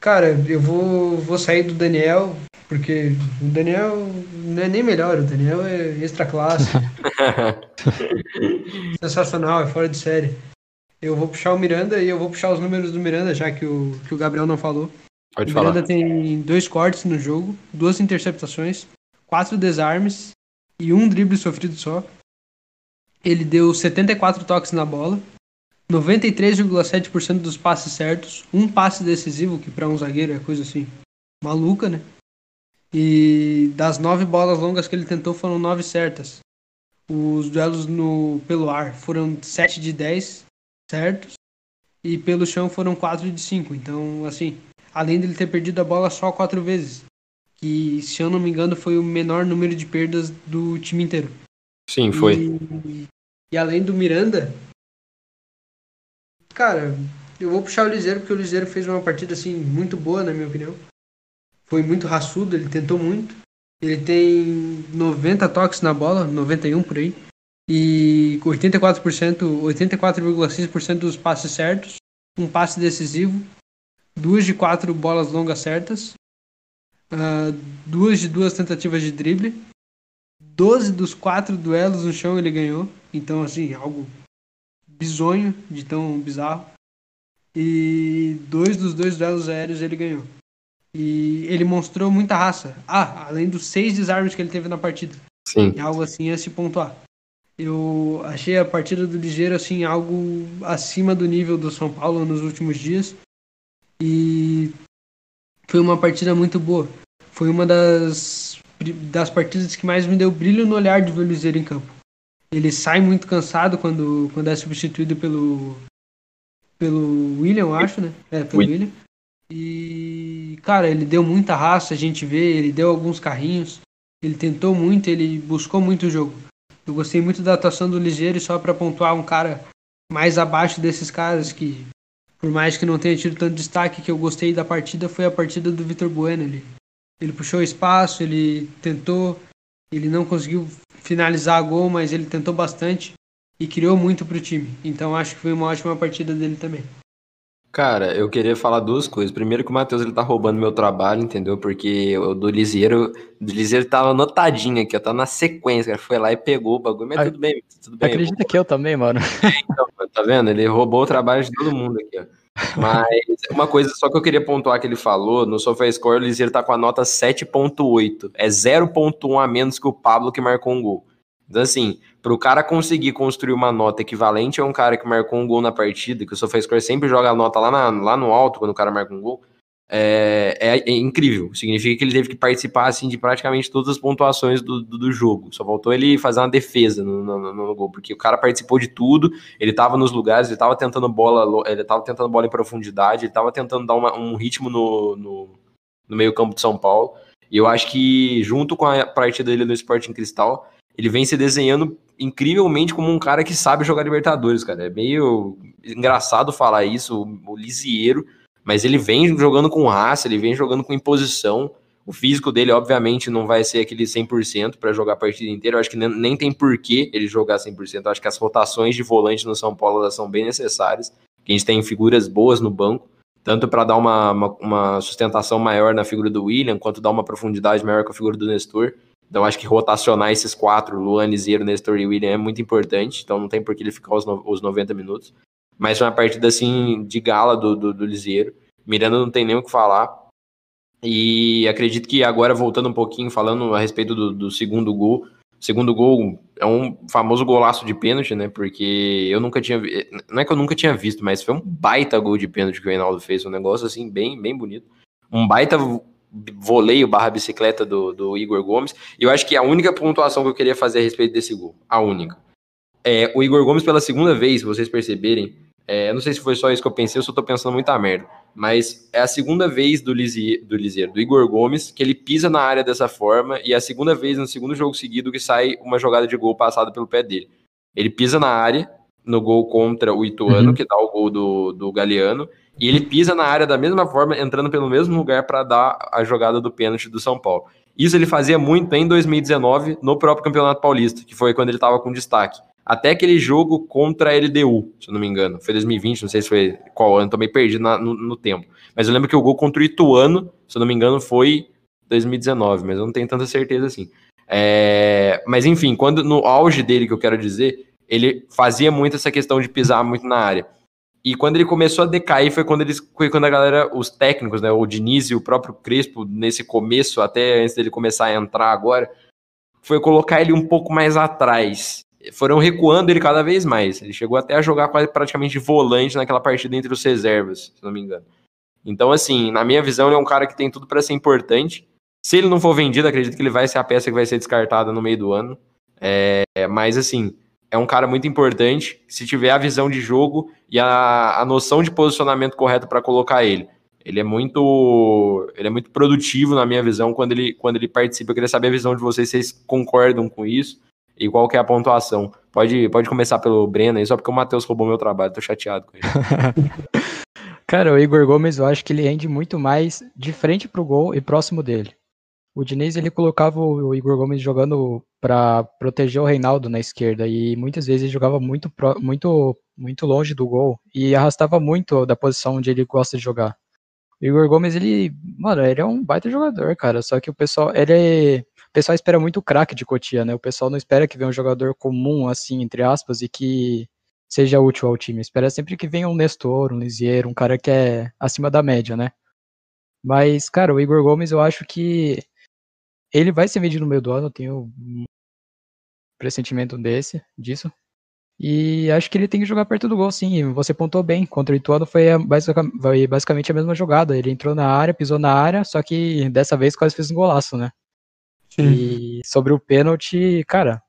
cara, eu vou, vou sair do Daniel, porque o Daniel não é nem melhor, o Daniel é extra classe. Sensacional, é fora de série. Eu vou puxar o Miranda e eu vou puxar os números do Miranda, já que o, que o Gabriel não falou. Pode o falar. Miranda tem dois cortes no jogo, duas interceptações, quatro desarmes e um drible sofrido só. Ele deu 74 toques na bola, 93,7% dos passes certos, um passe decisivo, que para um zagueiro é coisa assim maluca, né? E das nove bolas longas que ele tentou foram nove certas. Os duelos no, pelo ar foram 7 de 10 certos e pelo chão foram 4 de 5. Então, assim, além dele ter perdido a bola só quatro vezes, que se eu não me engano foi o menor número de perdas do time inteiro. Sim, foi. E, e além do Miranda, cara, eu vou puxar o Liseiro porque o Liseiro fez uma partida assim muito boa, na minha opinião. Foi muito raçudo, ele tentou muito. Ele tem 90 toques na bola, 91 por aí. E 84%, 84,6% dos passes certos, um passe decisivo, duas de quatro bolas longas certas, uh, duas de duas tentativas de drible, 12 dos quatro duelos no chão ele ganhou. Então, assim, algo bizonho de tão bizarro. E dois dos dois duelos aéreos ele ganhou. E ele mostrou muita raça. Ah, além dos seis desarmes que ele teve na partida. Sim. É algo assim a se pontuar. Eu achei a partida do Ligeiro assim algo acima do nível do São Paulo nos últimos dias. E foi uma partida muito boa. Foi uma das, das partidas que mais me deu brilho no olhar de ver o Ligeiro em campo. Ele sai muito cansado quando, quando é substituído pelo pelo William, eu acho, né? É, pelo Ui. William. E, cara, ele deu muita raça, a gente vê, ele deu alguns carrinhos, ele tentou muito, ele buscou muito o jogo. Eu gostei muito da atuação do Ligeiro, e só para pontuar um cara mais abaixo desses caras que, por mais que não tenha tido tanto destaque, que eu gostei da partida foi a partida do Vitor Bueno. Ele, ele puxou espaço, ele tentou, ele não conseguiu finalizar a gol, mas ele tentou bastante e criou muito pro time. Então acho que foi uma ótima partida dele também. Cara, eu queria falar duas coisas. Primeiro que o Matheus ele tá roubando meu trabalho, entendeu? Porque o do Liseiro, do Liseiro tava anotadinho aqui, ó, tá na sequência, cara. Foi lá e pegou o bagulho, mas Ah, tudo bem, tudo bem. Acredita que eu também, mano. Então, tá vendo? Ele roubou o trabalho de todo mundo aqui, ó. Mas uma coisa só que eu queria pontuar que ele falou, no SofaScore o Liseiro tá com a nota 7.8. É 0.1 a menos que o Pablo que marcou um gol. Então, assim, pro cara conseguir construir uma nota equivalente a um cara que marcou um gol na partida, que o SofaScore sempre joga a nota lá, na- lá no alto quando o cara marca um gol, é, é- é incrível. Significa que ele teve que participar, assim, de praticamente todas as pontuações do, do, do jogo. Só faltou ele fazer uma defesa no, no, no- gol, porque o cara participou de tudo, ele tava nos lugares, ele tava tentando bola, ele tava tentando bola em profundidade, ele tava tentando dar uma- um ritmo no, no, no meio campo de São Paulo. E eu acho que, junto com a partida dele no Sporting Cristal, ele vem se desenhando incrivelmente como um cara que sabe jogar Libertadores, cara. É meio engraçado falar isso, o Lisieiro, mas ele vem jogando com raça, ele vem jogando com imposição. O físico dele, obviamente, não vai ser aquele 100% para jogar a partida inteira. Eu acho que nem, nem tem porquê ele jogar 100%. Eu acho que as rotações de volante no São Paulo elas são bem necessárias. A gente tem figuras boas no banco, tanto para dar uma, uma, uma sustentação maior na figura do William, quanto dar uma profundidade maior com a figura do Nestor. Então acho que rotacionar esses quatro, Luan, Liseiro, Nestor e William, é muito importante. Então não tem por que ele ficar os, no- os 90 minutos. Mas uma partida assim de gala do, do, do Liseiro. Miranda não tem nem o que falar. E acredito que agora, voltando um pouquinho, falando a respeito do, do segundo gol, segundo gol é um famoso golaço de pênalti, né? Porque eu nunca tinha. Não é que eu nunca tinha visto, mas foi um baita gol de pênalti que o Reinaldo fez. Um negócio assim, bem, bem bonito. Um baita voleio barra bicicleta do, do Igor Gomes. E eu acho que a única pontuação que eu queria fazer a respeito desse gol, a única. É, o Igor Gomes, pela segunda vez, se vocês perceberem, é, não sei se foi só isso que eu pensei, eu só tô pensando muita merda. Mas é a segunda vez do Lizier, do Lizier, do Igor Gomes, que ele pisa na área dessa forma, e é a segunda vez no segundo jogo seguido que sai uma jogada de gol passada pelo pé dele. Ele pisa na área, no gol contra o Ituano, uhum. que dá o gol do, do Galeano, e ele pisa na área da mesma forma, entrando pelo mesmo lugar para dar a jogada do pênalti do São Paulo. Isso ele fazia muito em 2019, no próprio Campeonato Paulista, que foi quando ele estava com destaque até aquele jogo contra a LDU, se eu não me engano. Foi 2020, não sei se foi qual ano, tô meio perdido na, no, no, tempo. Mas eu lembro que o gol contra o Ituano, se eu não me engano, foi 2019, mas eu não tenho tanta certeza assim. É, mas enfim, quando no auge dele, que eu quero dizer, ele fazia muito essa questão de pisar muito na área. E quando ele começou a decair foi quando eles foi quando a galera, os técnicos, né, o Diniz e o próprio Crespo, nesse começo, até antes dele começar a entrar agora, foi colocar ele um pouco mais atrás foram recuando ele cada vez mais. Ele chegou até a jogar quase praticamente volante naquela partida entre os reservas, se não me engano. Então, assim, na minha visão, ele é um cara que tem tudo para ser importante. Se ele não for vendido, acredito que ele vai ser a peça que vai ser descartada no meio do ano. É, mas, assim, é um cara muito importante. Se tiver a visão de jogo e a, a noção de posicionamento correto para colocar ele. Ele é muito ele é muito produtivo na minha visão quando ele, quando ele participa. Eu queria saber a visão de vocês, vocês concordam com isso e qual que é a pontuação. Pode, pode começar pelo Breno aí, só porque o Matheus roubou meu trabalho, tô chateado com ele. Cara, o Igor Gomes, eu acho que ele rende muito mais de frente pro gol e próximo dele. O Diniz, ele colocava o Igor Gomes jogando para proteger o Reinaldo na esquerda e muitas vezes ele jogava muito, muito, muito longe do gol e arrastava muito da posição onde ele gosta de jogar. O Igor Gomes, ele, mano, ele é um baita jogador, cara, só que o pessoal, ele é pessoal espera muito craque de Cotia, né? O pessoal não espera que venha um jogador comum, assim, entre aspas, e que seja útil ao time. Espera sempre que venha um Nestor, um Lisier, um cara que é acima da média, né? Mas, cara, o Igor Gomes, eu acho que ele vai ser vendido no meio do ano, eu tenho um pressentimento desse, disso. E acho que ele tem que jogar perto do gol, sim. Você pontou bem. Contra o Ituano foi, basicamente a mesma jogada. Ele entrou na área, pisou na área, só que dessa vez quase fez um golaço, né? Sim. E sobre o pênalti, cara,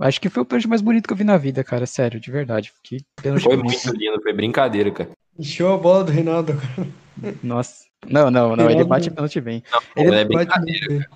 acho que foi o pênalti mais bonito que eu vi na vida, cara, sério, de verdade. Que pênalti foi bonito. muito lindo, foi brincadeira, cara. Encheu a bola do Reinaldo, cara. Nossa. Não, não, não, ele bate pênalti bem. Não, ele, é brincadeira,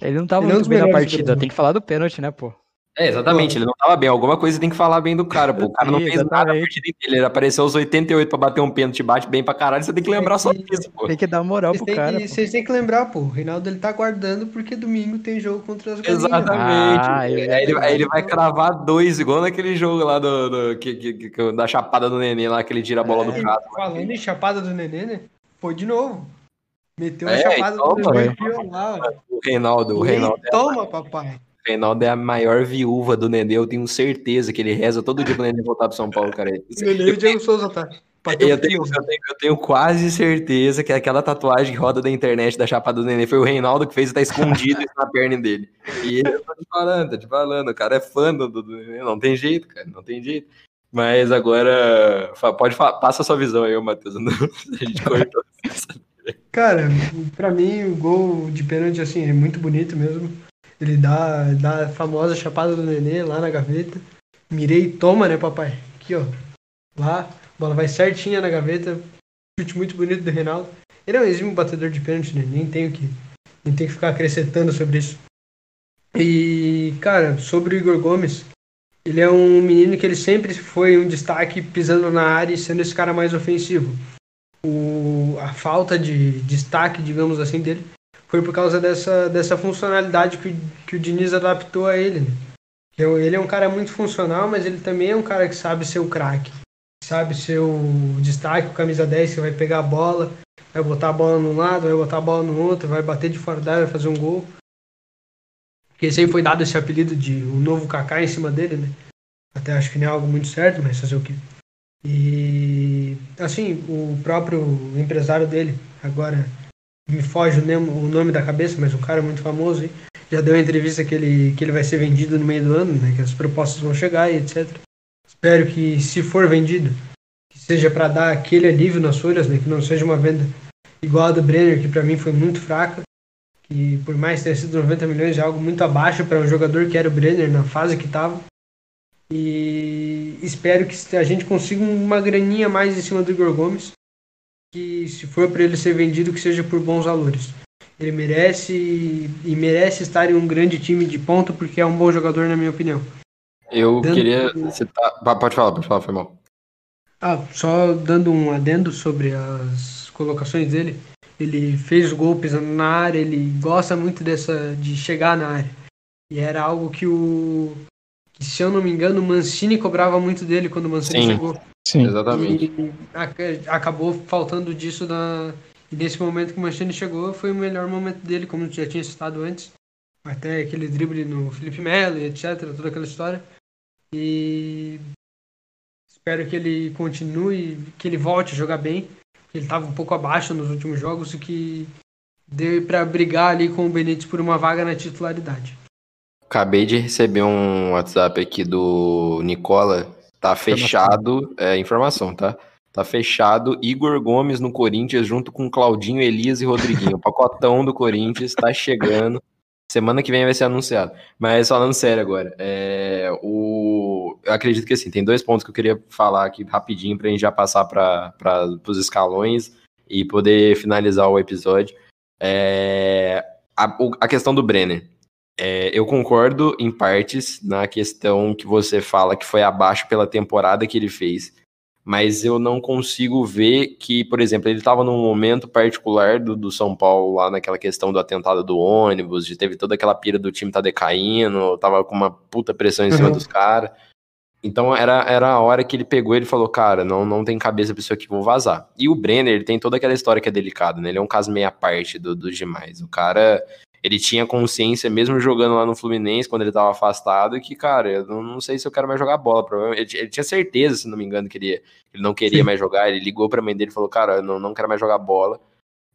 ele não tava ele muito bem na partida, tem que falar do pênalti, né, pô? É, exatamente, ele não tava bem. Alguma coisa tem que falar bem do cara, pô. O cara não fez exatamente. nada a inteira. Ele apareceu aos 88 pra bater um pênalti, bate bem pra caralho. Você tem que lembrar só disso, pô. Tem que dar moral pro cara. Que, vocês têm que lembrar, pô. O Reinaldo ele tá guardando porque domingo tem jogo contra as galinhas. Exatamente. Ah, aí, ele, aí, ele, vai cravar dois, igual naquele jogo lá do, do que, que, que, da chapada do neném lá, que ele tira a bola é, do prato. Falando em chapada do neném, né? Foi de novo. Meteu é, a chapada do neném lá. O Reinaldo, o Reinaldo. É toma, papai. Reinaldo é a maior viúva do Nenê, eu tenho certeza que ele reza todo dia pro Nenê voltar pro São Paulo, cara. Nenê e o Diego Souza, tá? Eu tenho, eu, tenho, eu tenho, quase certeza que aquela tatuagem que roda da internet da chapa do Nenê foi o Reinaldo que fez e tá escondido na perna dele. E ele tá te falando, tá te falando, o cara é fã do, do Nenê, não tem jeito, cara, não tem jeito. Mas agora, pode passa a sua visão aí, Matheus. A gente cortou. Cara, pra mim o gol de pênalti assim é muito bonito mesmo. Ele dá, dá a famosa chapada do nenê lá na gaveta. Mirei toma, né, papai? Aqui, ó. Lá, a bola vai certinha na gaveta. Chute muito bonito do Reinaldo. Ele é um exímio batedor de pênalti, né? Nem tenho que, nem tenho que ficar acrescentando sobre isso. E, cara, sobre o Igor Gomes, ele é um menino que ele sempre foi um destaque pisando na área e sendo esse cara mais ofensivo. O, a falta de destaque, digamos assim, dele foi por causa dessa, dessa funcionalidade que, que o Diniz adaptou a ele. Né? Ele é um cara muito funcional, mas ele também é um cara que sabe ser o craque. Sabe ser o destaque, o camisa 10 que vai pegar a bola, vai botar a bola num lado, vai botar a bola no outro, vai bater de fora da área, vai fazer um gol. Porque sempre foi dado esse apelido de o novo Kaká em cima dele, né? Até acho que não é algo muito certo, mas fazer o quê? E assim, o próprio empresário dele, agora me foge o nome da cabeça, mas um cara muito famoso, já deu uma entrevista que ele, que ele vai ser vendido no meio do ano, né? Que as propostas vão chegar e etc. Espero que, se for vendido, que seja para dar aquele alívio nas folhas, né? Que não seja uma venda igual a do Brenner, que para mim foi muito fraca. Que por mais ter sido 90 milhões, é algo muito abaixo para um jogador que era o Brenner na fase que estava. E espero que a gente consiga uma graninha mais em cima do Igor Gomes. Que se for para ele ser vendido, que seja por bons valores. Ele merece e merece estar em um grande time de ponta porque é um bom jogador, na minha opinião. Eu dando... queria citar. Pode falar, pode falar, foi mal. Ah, só dando um adendo sobre as colocações dele. Ele fez gol pisando na área, ele gosta muito dessa de chegar na área. E era algo que o. Que, se eu não me engano, o Mancini cobrava muito dele quando o Mancini Sim. chegou. Sim, exatamente. E acabou faltando disso na, e nesse momento que o Mancini chegou, foi o melhor momento dele, como já tinha citado antes. Até aquele drible no Felipe Melo e etc, toda aquela história. E espero que ele continue, que ele volte a jogar bem. Ele estava um pouco abaixo nos últimos jogos e que dê para brigar ali com o Benítez por uma vaga na titularidade. Acabei de receber um WhatsApp aqui do Nicola. Tá fechado, é informação, tá? Tá fechado. Igor Gomes no Corinthians, junto com Claudinho, Elias e Rodriguinho. O pacotão do Corinthians tá chegando. Semana que vem vai ser anunciado. Mas falando sério agora, é, o, eu acredito que assim, tem dois pontos que eu queria falar aqui rapidinho pra gente já passar para os escalões e poder finalizar o episódio. É, a, a questão do Brenner. É, eu concordo em partes na questão que você fala que foi abaixo pela temporada que ele fez mas eu não consigo ver que, por exemplo, ele estava num momento particular do, do São Paulo, lá naquela questão do atentado do ônibus, de teve toda aquela pira do time tá decaindo, tava com uma puta pressão em cima uhum. dos caras. Então era, era a hora que ele pegou e ele falou, cara, não, não tem cabeça pra isso aqui, vou vazar. E o Brenner, ele tem toda aquela história que é delicada, né? Ele é um caso meia parte do, dos demais. O cara, ele tinha consciência, mesmo jogando lá no Fluminense, quando ele estava afastado, que, cara, eu não, não, sei se eu quero mais jogar bola. Ele, ele tinha certeza, se não me engano, que ele, ele não queria Sim. mais jogar. Ele ligou para a mãe dele e falou, cara, eu não, não quero mais jogar bola.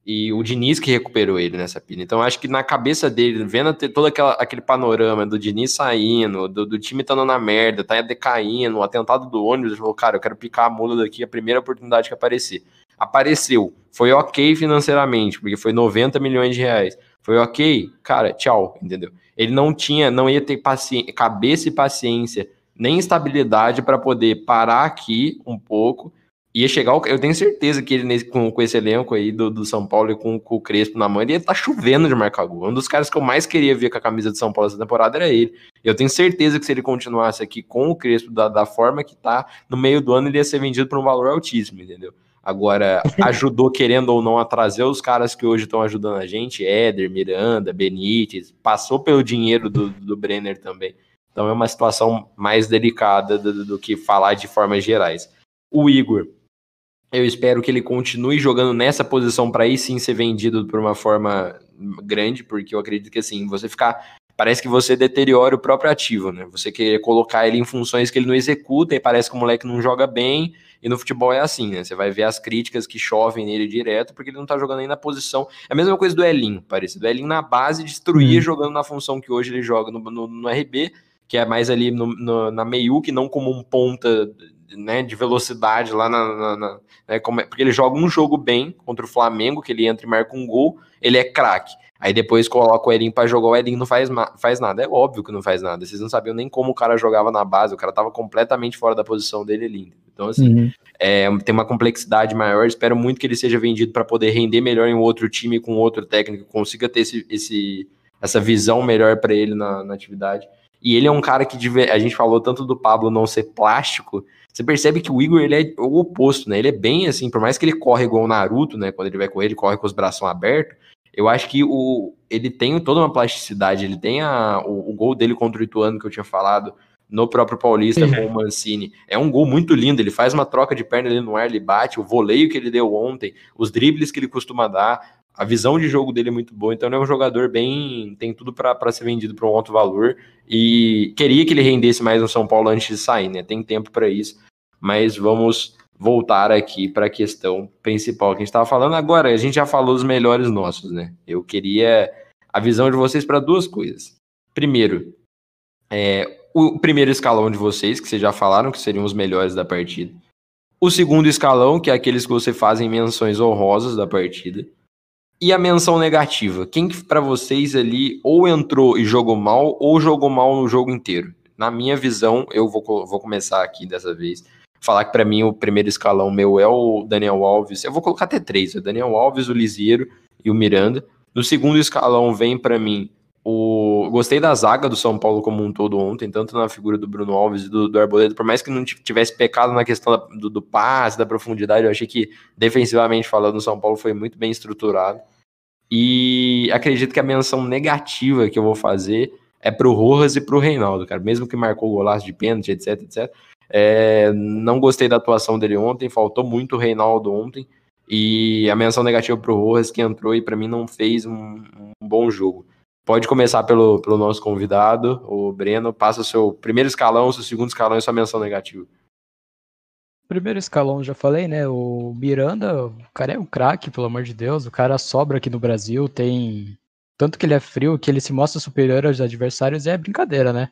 E o Diniz que recuperou ele nessa pilha. Então, acho que na cabeça dele, vendo todo aquela, aquele panorama do Diniz saindo, do, do time estando na merda, tá decaindo, o atentado do ônibus, ele falou, cara, eu quero picar a mula daqui a primeira oportunidade que aparecer. Apareceu. Foi ok financeiramente, porque foi 90 milhões de reais foi ok, cara, tchau, entendeu? Ele não tinha, não ia ter paciência, cabeça e paciência, nem estabilidade para poder parar aqui um pouco. Ia chegar, eu tenho certeza que ele com, com esse elenco aí do, do São Paulo e com, com, o Crespo na mão, ele ia tá chovendo de marcar gol. Um dos caras que eu mais queria ver com a camisa de São Paulo essa temporada era ele. Eu tenho certeza que se ele continuasse aqui com o Crespo da, da forma que tá, no meio do ano ele ia ser vendido por um valor altíssimo, entendeu? Agora, ajudou, querendo ou não, a trazer os caras que hoje estão ajudando a gente, Éder, Miranda, Benítez, passou pelo dinheiro do, do Brenner também. Então é uma situação mais delicada do, do que falar de formas gerais. O Igor, eu espero que ele continue jogando nessa posição para aí sim ser vendido por uma forma grande, porque eu acredito que assim, você ficar. Parece que você deteriora o próprio ativo, né? Você quer colocar ele em funções que ele não executa e parece que o moleque não joga bem e no futebol é assim, né? Você vai ver as críticas que chovem nele direto, porque ele não tá jogando nem na posição. É a mesma coisa do Elinho, parecido. O Elinho na base destruía hum. jogando na função que hoje ele joga no, no, no RB, que é mais ali no, no, na que não como um ponta né, de velocidade lá na. na, na né, como é, porque ele joga um jogo bem contra o Flamengo, que ele entra e marca um gol, ele é craque. Aí depois coloca o Elinho pra jogar, o Elinho não faz, faz nada. É óbvio que não faz nada. Vocês não sabiam nem como o cara jogava na base, o cara tava completamente fora da posição dele, Elinho. Então, assim, uhum. é, tem uma complexidade maior. Espero muito que ele seja vendido para poder render melhor em outro time, com outro técnico, consiga ter esse, esse essa visão melhor para ele na, na atividade. E ele é um cara que a gente falou tanto do Pablo não ser plástico. Você percebe que o Igor ele é o oposto, né? Ele é bem assim, por mais que ele corre igual o Naruto, né? Quando ele vai correr, ele corre com os braços abertos. Eu acho que o, ele tem toda uma plasticidade, ele tem a, o, o gol dele contra o Ituano que eu tinha falado no próprio Paulista com o Mancini. É um gol muito lindo, ele faz uma troca de perna ali no ar, ele bate, o voleio que ele deu ontem, os dribles que ele costuma dar, a visão de jogo dele é muito boa, então ele é um jogador bem. tem tudo para ser vendido para um alto valor. E queria que ele rendesse mais no São Paulo antes de sair, né? Tem tempo para isso. Mas vamos voltar aqui para a questão principal que a gente estava falando. Agora, a gente já falou os melhores nossos, né? Eu queria a visão de vocês para duas coisas. Primeiro, é, o primeiro escalão de vocês, que vocês já falaram que seriam os melhores da partida. O segundo escalão, que é aqueles que você fazem menções honrosas da partida. E a menção negativa. Quem que para vocês ali ou entrou e jogou mal, ou jogou mal no jogo inteiro? Na minha visão, eu vou, vou começar aqui dessa vez. Falar que para mim o primeiro escalão meu é o Daniel Alves. Eu vou colocar até três: o Daniel Alves, o Lisieiro e o Miranda. No segundo escalão vem para mim o, gostei da zaga do São Paulo como um todo ontem, tanto na figura do Bruno Alves e do, do Arboleda, por mais que não tivesse pecado na questão do, do, passe, da profundidade, eu achei que defensivamente falando, o São Paulo foi muito bem estruturado. E acredito que a menção negativa que eu vou fazer é pro Rojas e pro Reinaldo, cara. Mesmo que marcou o golaço de pênalti, etc, etc. É, não gostei da atuação dele ontem, faltou muito o Reinaldo ontem. E a menção negativa pro Rojas que entrou e para mim não fez um, um bom jogo. Pode começar pelo, pelo nosso convidado, o Breno. Passa o seu primeiro escalão, seu segundo escalão e sua menção negativa. Primeiro escalão, já falei, né? O Miranda, o cara é um craque, pelo amor de Deus. O cara sobra aqui no Brasil, tem. Tanto que ele é frio, que ele se mostra superior aos adversários, é brincadeira, né?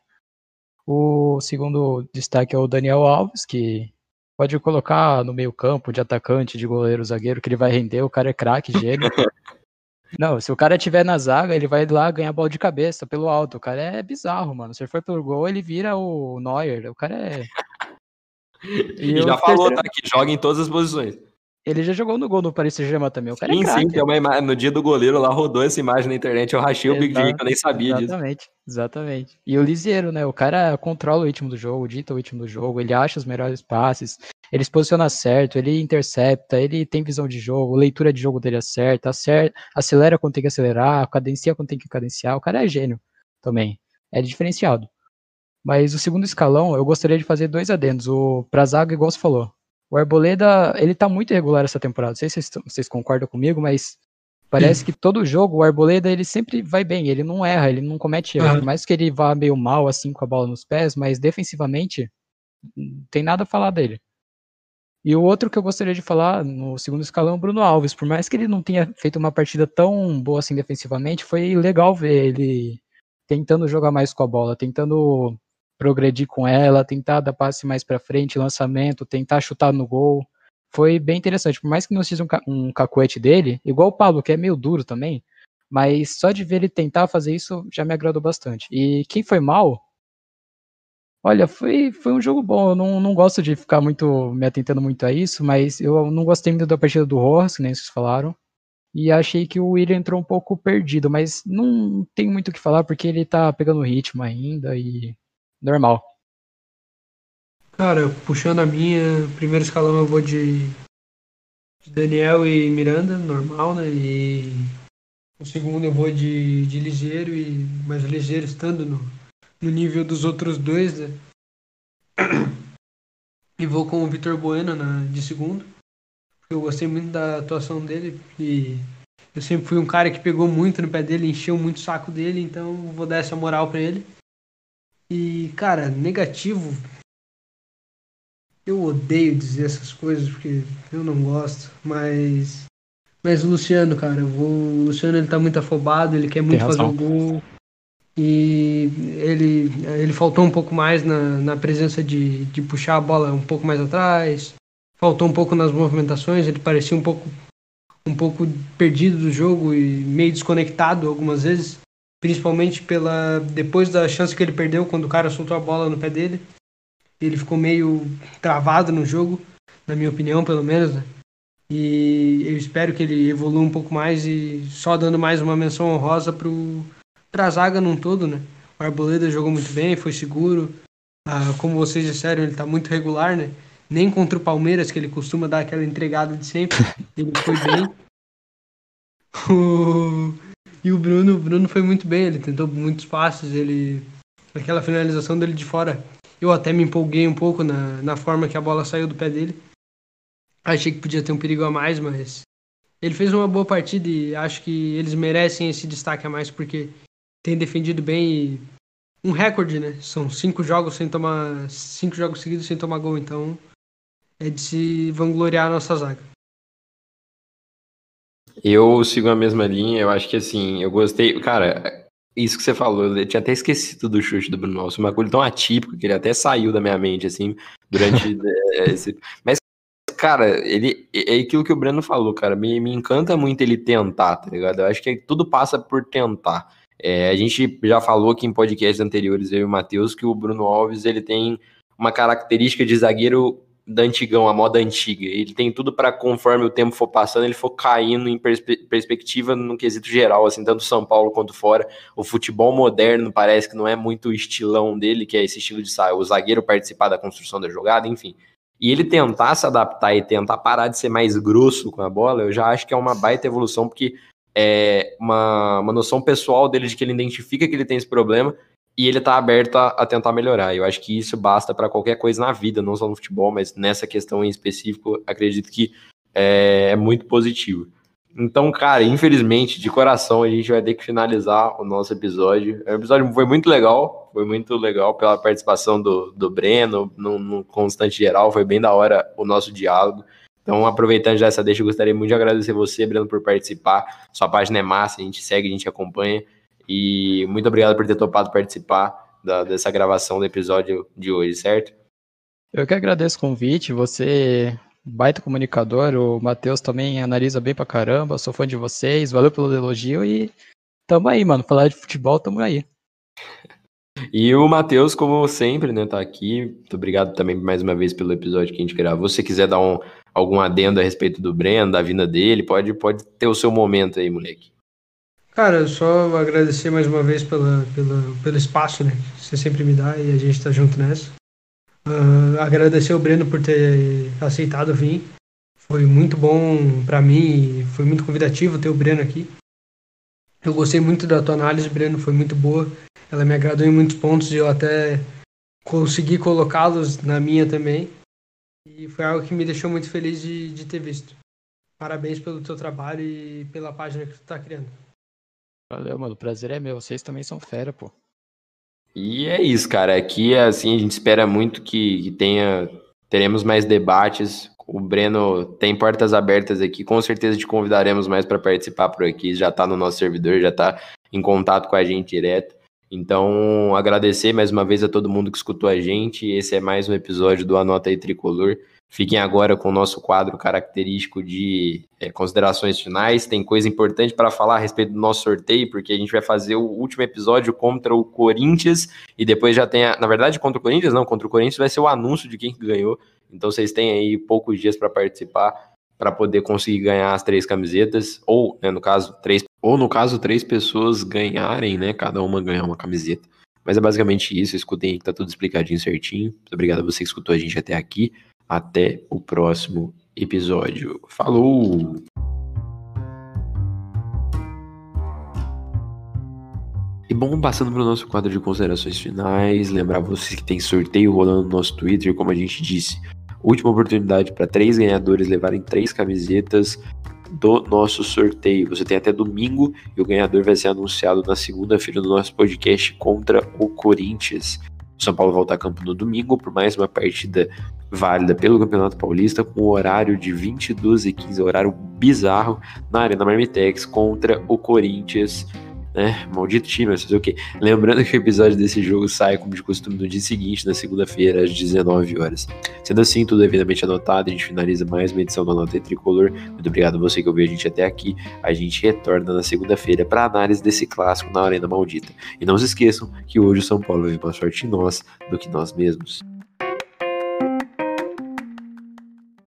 O segundo destaque é o Daniel Alves, que pode colocar no meio campo de atacante, de goleiro, zagueiro, que ele vai render. O cara é craque, gênio. Não, se o cara tiver na zaga, ele vai lá ganhar bola de cabeça pelo alto. O cara é bizarro, mano. Se ele for pelo gol, ele vira o Neuer. O cara é. E, e já falou, tá? Que joga em todas as posições. Ele já jogou no gol no Paris Saint-Germain também. O cara sim, é sim, tem uma imagem. No dia do goleiro lá rodou essa imagem na internet. Eu rachei Exato, o Big Jim, que eu nem sabia exatamente, disso. Exatamente, exatamente. E o Lisieiro, né? O cara controla o ritmo do jogo, dita o ritmo do jogo, ele acha os melhores passes, ele se posiciona certo, ele intercepta, ele tem visão de jogo, leitura de jogo dele acerta, acerta acelera quando tem que acelerar, cadencia quando tem que cadenciar. O cara é gênio também. É diferenciado. Mas o segundo escalão, eu gostaria de fazer dois adendos. O pra zaga, igual você falou. O Arboleda, ele tá muito irregular essa temporada. Não sei se vocês, vocês concordam comigo, mas parece que todo jogo o Arboleda, ele sempre vai bem. Ele não erra, ele não comete erro. Por mais que ele vá meio mal, assim, com a bola nos pés, mas defensivamente, não tem nada a falar dele. E o outro que eu gostaria de falar no segundo escalão é o Bruno Alves. Por mais que ele não tenha feito uma partida tão boa assim defensivamente, foi legal ver ele tentando jogar mais com a bola, tentando progredir com ela, tentar dar passe mais para frente, lançamento, tentar chutar no gol. Foi bem interessante. Por mais que não seja um, um cacuete dele, igual o Pablo, que é meio duro também, mas só de ver ele tentar fazer isso já me agradou bastante. E quem foi mal? Olha, foi, foi um jogo bom. Eu não, não gosto de ficar muito me atentando muito a isso, mas eu não gostei muito da partida do Rojas, que nem vocês falaram. E achei que o William entrou um pouco perdido, mas não tem muito o que falar porque ele tá pegando ritmo ainda e normal. Cara, puxando a minha, primeiro escalão eu vou de, Daniel e Miranda, normal, né? E o segundo eu vou de, de Ligeiro, e, mas Ligeiro estando no, no nível dos outros dois, né? E vou com o Vitor Bueno na, de segundo. Eu gostei muito da atuação dele e eu sempre fui um cara que pegou muito no pé dele, encheu muito o saco dele, então vou dar essa moral para ele. E, cara, negativo. Eu odeio dizer essas coisas porque eu não gosto, mas. Mas o Luciano, cara, vou... o Luciano ele tá muito afobado, ele quer muito fazer o gol. E ele, ele faltou um pouco mais na, na presença de, de puxar a bola um pouco mais atrás. Faltou um pouco nas movimentações, ele parecia um pouco um pouco perdido do jogo e meio desconectado algumas vezes principalmente pela depois da chance que ele perdeu quando o cara soltou a bola no pé dele. Ele ficou meio travado no jogo, na minha opinião, pelo menos. Né? E eu espero que ele evolua um pouco mais e só dando mais uma menção honrosa pro pra zaga num todo, né? O Arboleda jogou muito bem, foi seguro. Ah, como vocês disseram, ele tá muito regular, né? Nem contra o Palmeiras, que ele costuma dar aquela entregada de sempre, ele foi bem. O... E o Bruno, o Bruno foi muito bem, ele tentou muitos passes, ele aquela finalização dele de fora. Eu até me empolguei um pouco na, na forma que a bola saiu do pé dele. Achei que podia ter um perigo a mais, mas ele fez uma boa partida e acho que eles merecem esse destaque a mais porque tem defendido bem e um recorde, né? São cinco jogos sem tomar cinco jogos seguidos sem tomar gol, então é de se vangloriar a nossa zaga. Eu sigo a mesma linha, eu acho que assim, eu gostei. Cara, isso que você falou, eu tinha até esquecido do chute do Bruno Alves, uma coisa tão atípica que ele até saiu da minha mente, assim, durante é, esse. Mas, cara, ele é aquilo que o Breno falou, cara. Me, me encanta muito ele tentar, tá ligado? Eu acho que tudo passa por tentar. É, a gente já falou aqui em podcasts anteriores, eu e o Matheus, que o Bruno Alves ele tem uma característica de zagueiro da antigão, a moda antiga. Ele tem tudo para conforme o tempo for passando, ele for caindo em perspe perspectiva no quesito geral, assim, tanto São Paulo quanto fora. O futebol moderno parece que não é muito o estilão dele, que é esse estilo de o zagueiro participar da construção da jogada, enfim. E ele tentar se adaptar e tentar parar de ser mais grosso com a bola, eu já acho que é uma baita evolução, porque é uma, uma noção pessoal dele de que ele identifica que ele tem esse problema e ele tá aberto a, a tentar melhorar. Eu acho que isso basta para qualquer coisa na vida, não só no futebol, mas nessa questão em específico, acredito que é, é muito positivo. Então, cara, infelizmente, de coração, a gente vai ter que finalizar o nosso episódio. O episódio foi muito legal, foi muito legal pela participação do, do Breno, no, no constante geral, foi bem da hora o nosso diálogo. Então, aproveitando já essa deixa, eu gostaria muito de agradecer você, Breno, por participar. Sua página é massa, a gente segue, a gente acompanha. E muito obrigado por ter topado participar da, dessa gravação do episódio de hoje, certo? Eu que agradeço o convite. Você, baita comunicador, o Matheus também analisa bem pra caramba. Sou fã de vocês, valeu pelo elogio e tamo aí, mano. Falar de futebol, tamo aí. E o Matheus, como sempre, né, tá aqui. Muito obrigado também mais uma vez pelo episódio que a gente gravou. Se você quiser dar um, algum adendo a respeito do Breno, da vinda dele, pode, pode ter o seu momento aí, moleque. Cara, só agradecer mais uma vez pela, pela, pelo espaço né, que você sempre me dá e a gente tá junto nessa. Uh, agradecer o Breno por ter aceitado vir. Foi muito bom para mim, foi muito convidativo ter o Breno aqui. Eu gostei muito da tua análise, Breno, foi muito boa. Ela me agradou em muitos pontos e eu até consegui colocá-los na minha também. E foi algo que me deixou muito feliz de, de ter visto. Parabéns pelo teu trabalho e pela página que tu tá criando. Valeu, mano. O prazer é meu. Vocês também são fera, pô. E é isso, cara. Aqui, assim, a gente espera muito que, que tenha. Teremos mais debates. O Breno tem portas abertas aqui. Com certeza te convidaremos mais para participar por aqui. Já tá no nosso servidor, já tá em contato com a gente direto. Então, agradecer mais uma vez a todo mundo que escutou a gente. Esse é mais um episódio do Anota aí Tricolor. Fiquem agora com o nosso quadro característico de é, considerações finais. Tem coisa importante para falar a respeito do nosso sorteio, porque a gente vai fazer o último episódio contra o Corinthians e depois já tem, a, na verdade, contra o Corinthians, não, contra o Corinthians vai ser o anúncio de quem ganhou. Então vocês têm aí poucos dias para participar para poder conseguir ganhar as três camisetas, ou, né, no caso, três, ou no caso, três pessoas ganharem, né? Cada uma ganhar uma camiseta. Mas é basicamente isso. Escutem que tá tudo explicadinho certinho. Muito obrigado a você que escutou a gente até aqui. Até o próximo episódio. Falou! E bom, passando para o nosso quadro de considerações finais, lembrar vocês que tem sorteio rolando no nosso Twitter, como a gente disse. Última oportunidade para três ganhadores levarem três camisetas do nosso sorteio. Você tem até domingo e o ganhador vai ser anunciado na segunda-feira do nosso podcast contra o Corinthians. O São Paulo volta a campo no domingo por mais uma partida válida pelo Campeonato Paulista com horário de 22 e 15, horário bizarro na Arena Marmitex contra o Corinthians né? Maldito time, mas fazer o quê? Lembrando que o episódio desse jogo sai, como de costume, no dia seguinte, na segunda-feira, às 19 horas. Sendo assim, tudo devidamente anotado, a gente finaliza mais uma edição da Nota Tricolor. Muito obrigado a você que ouviu a gente até aqui. A gente retorna na segunda-feira para análise desse clássico na Arena Maldita. E não se esqueçam que hoje o São Paulo vive mais forte em nós do que nós mesmos.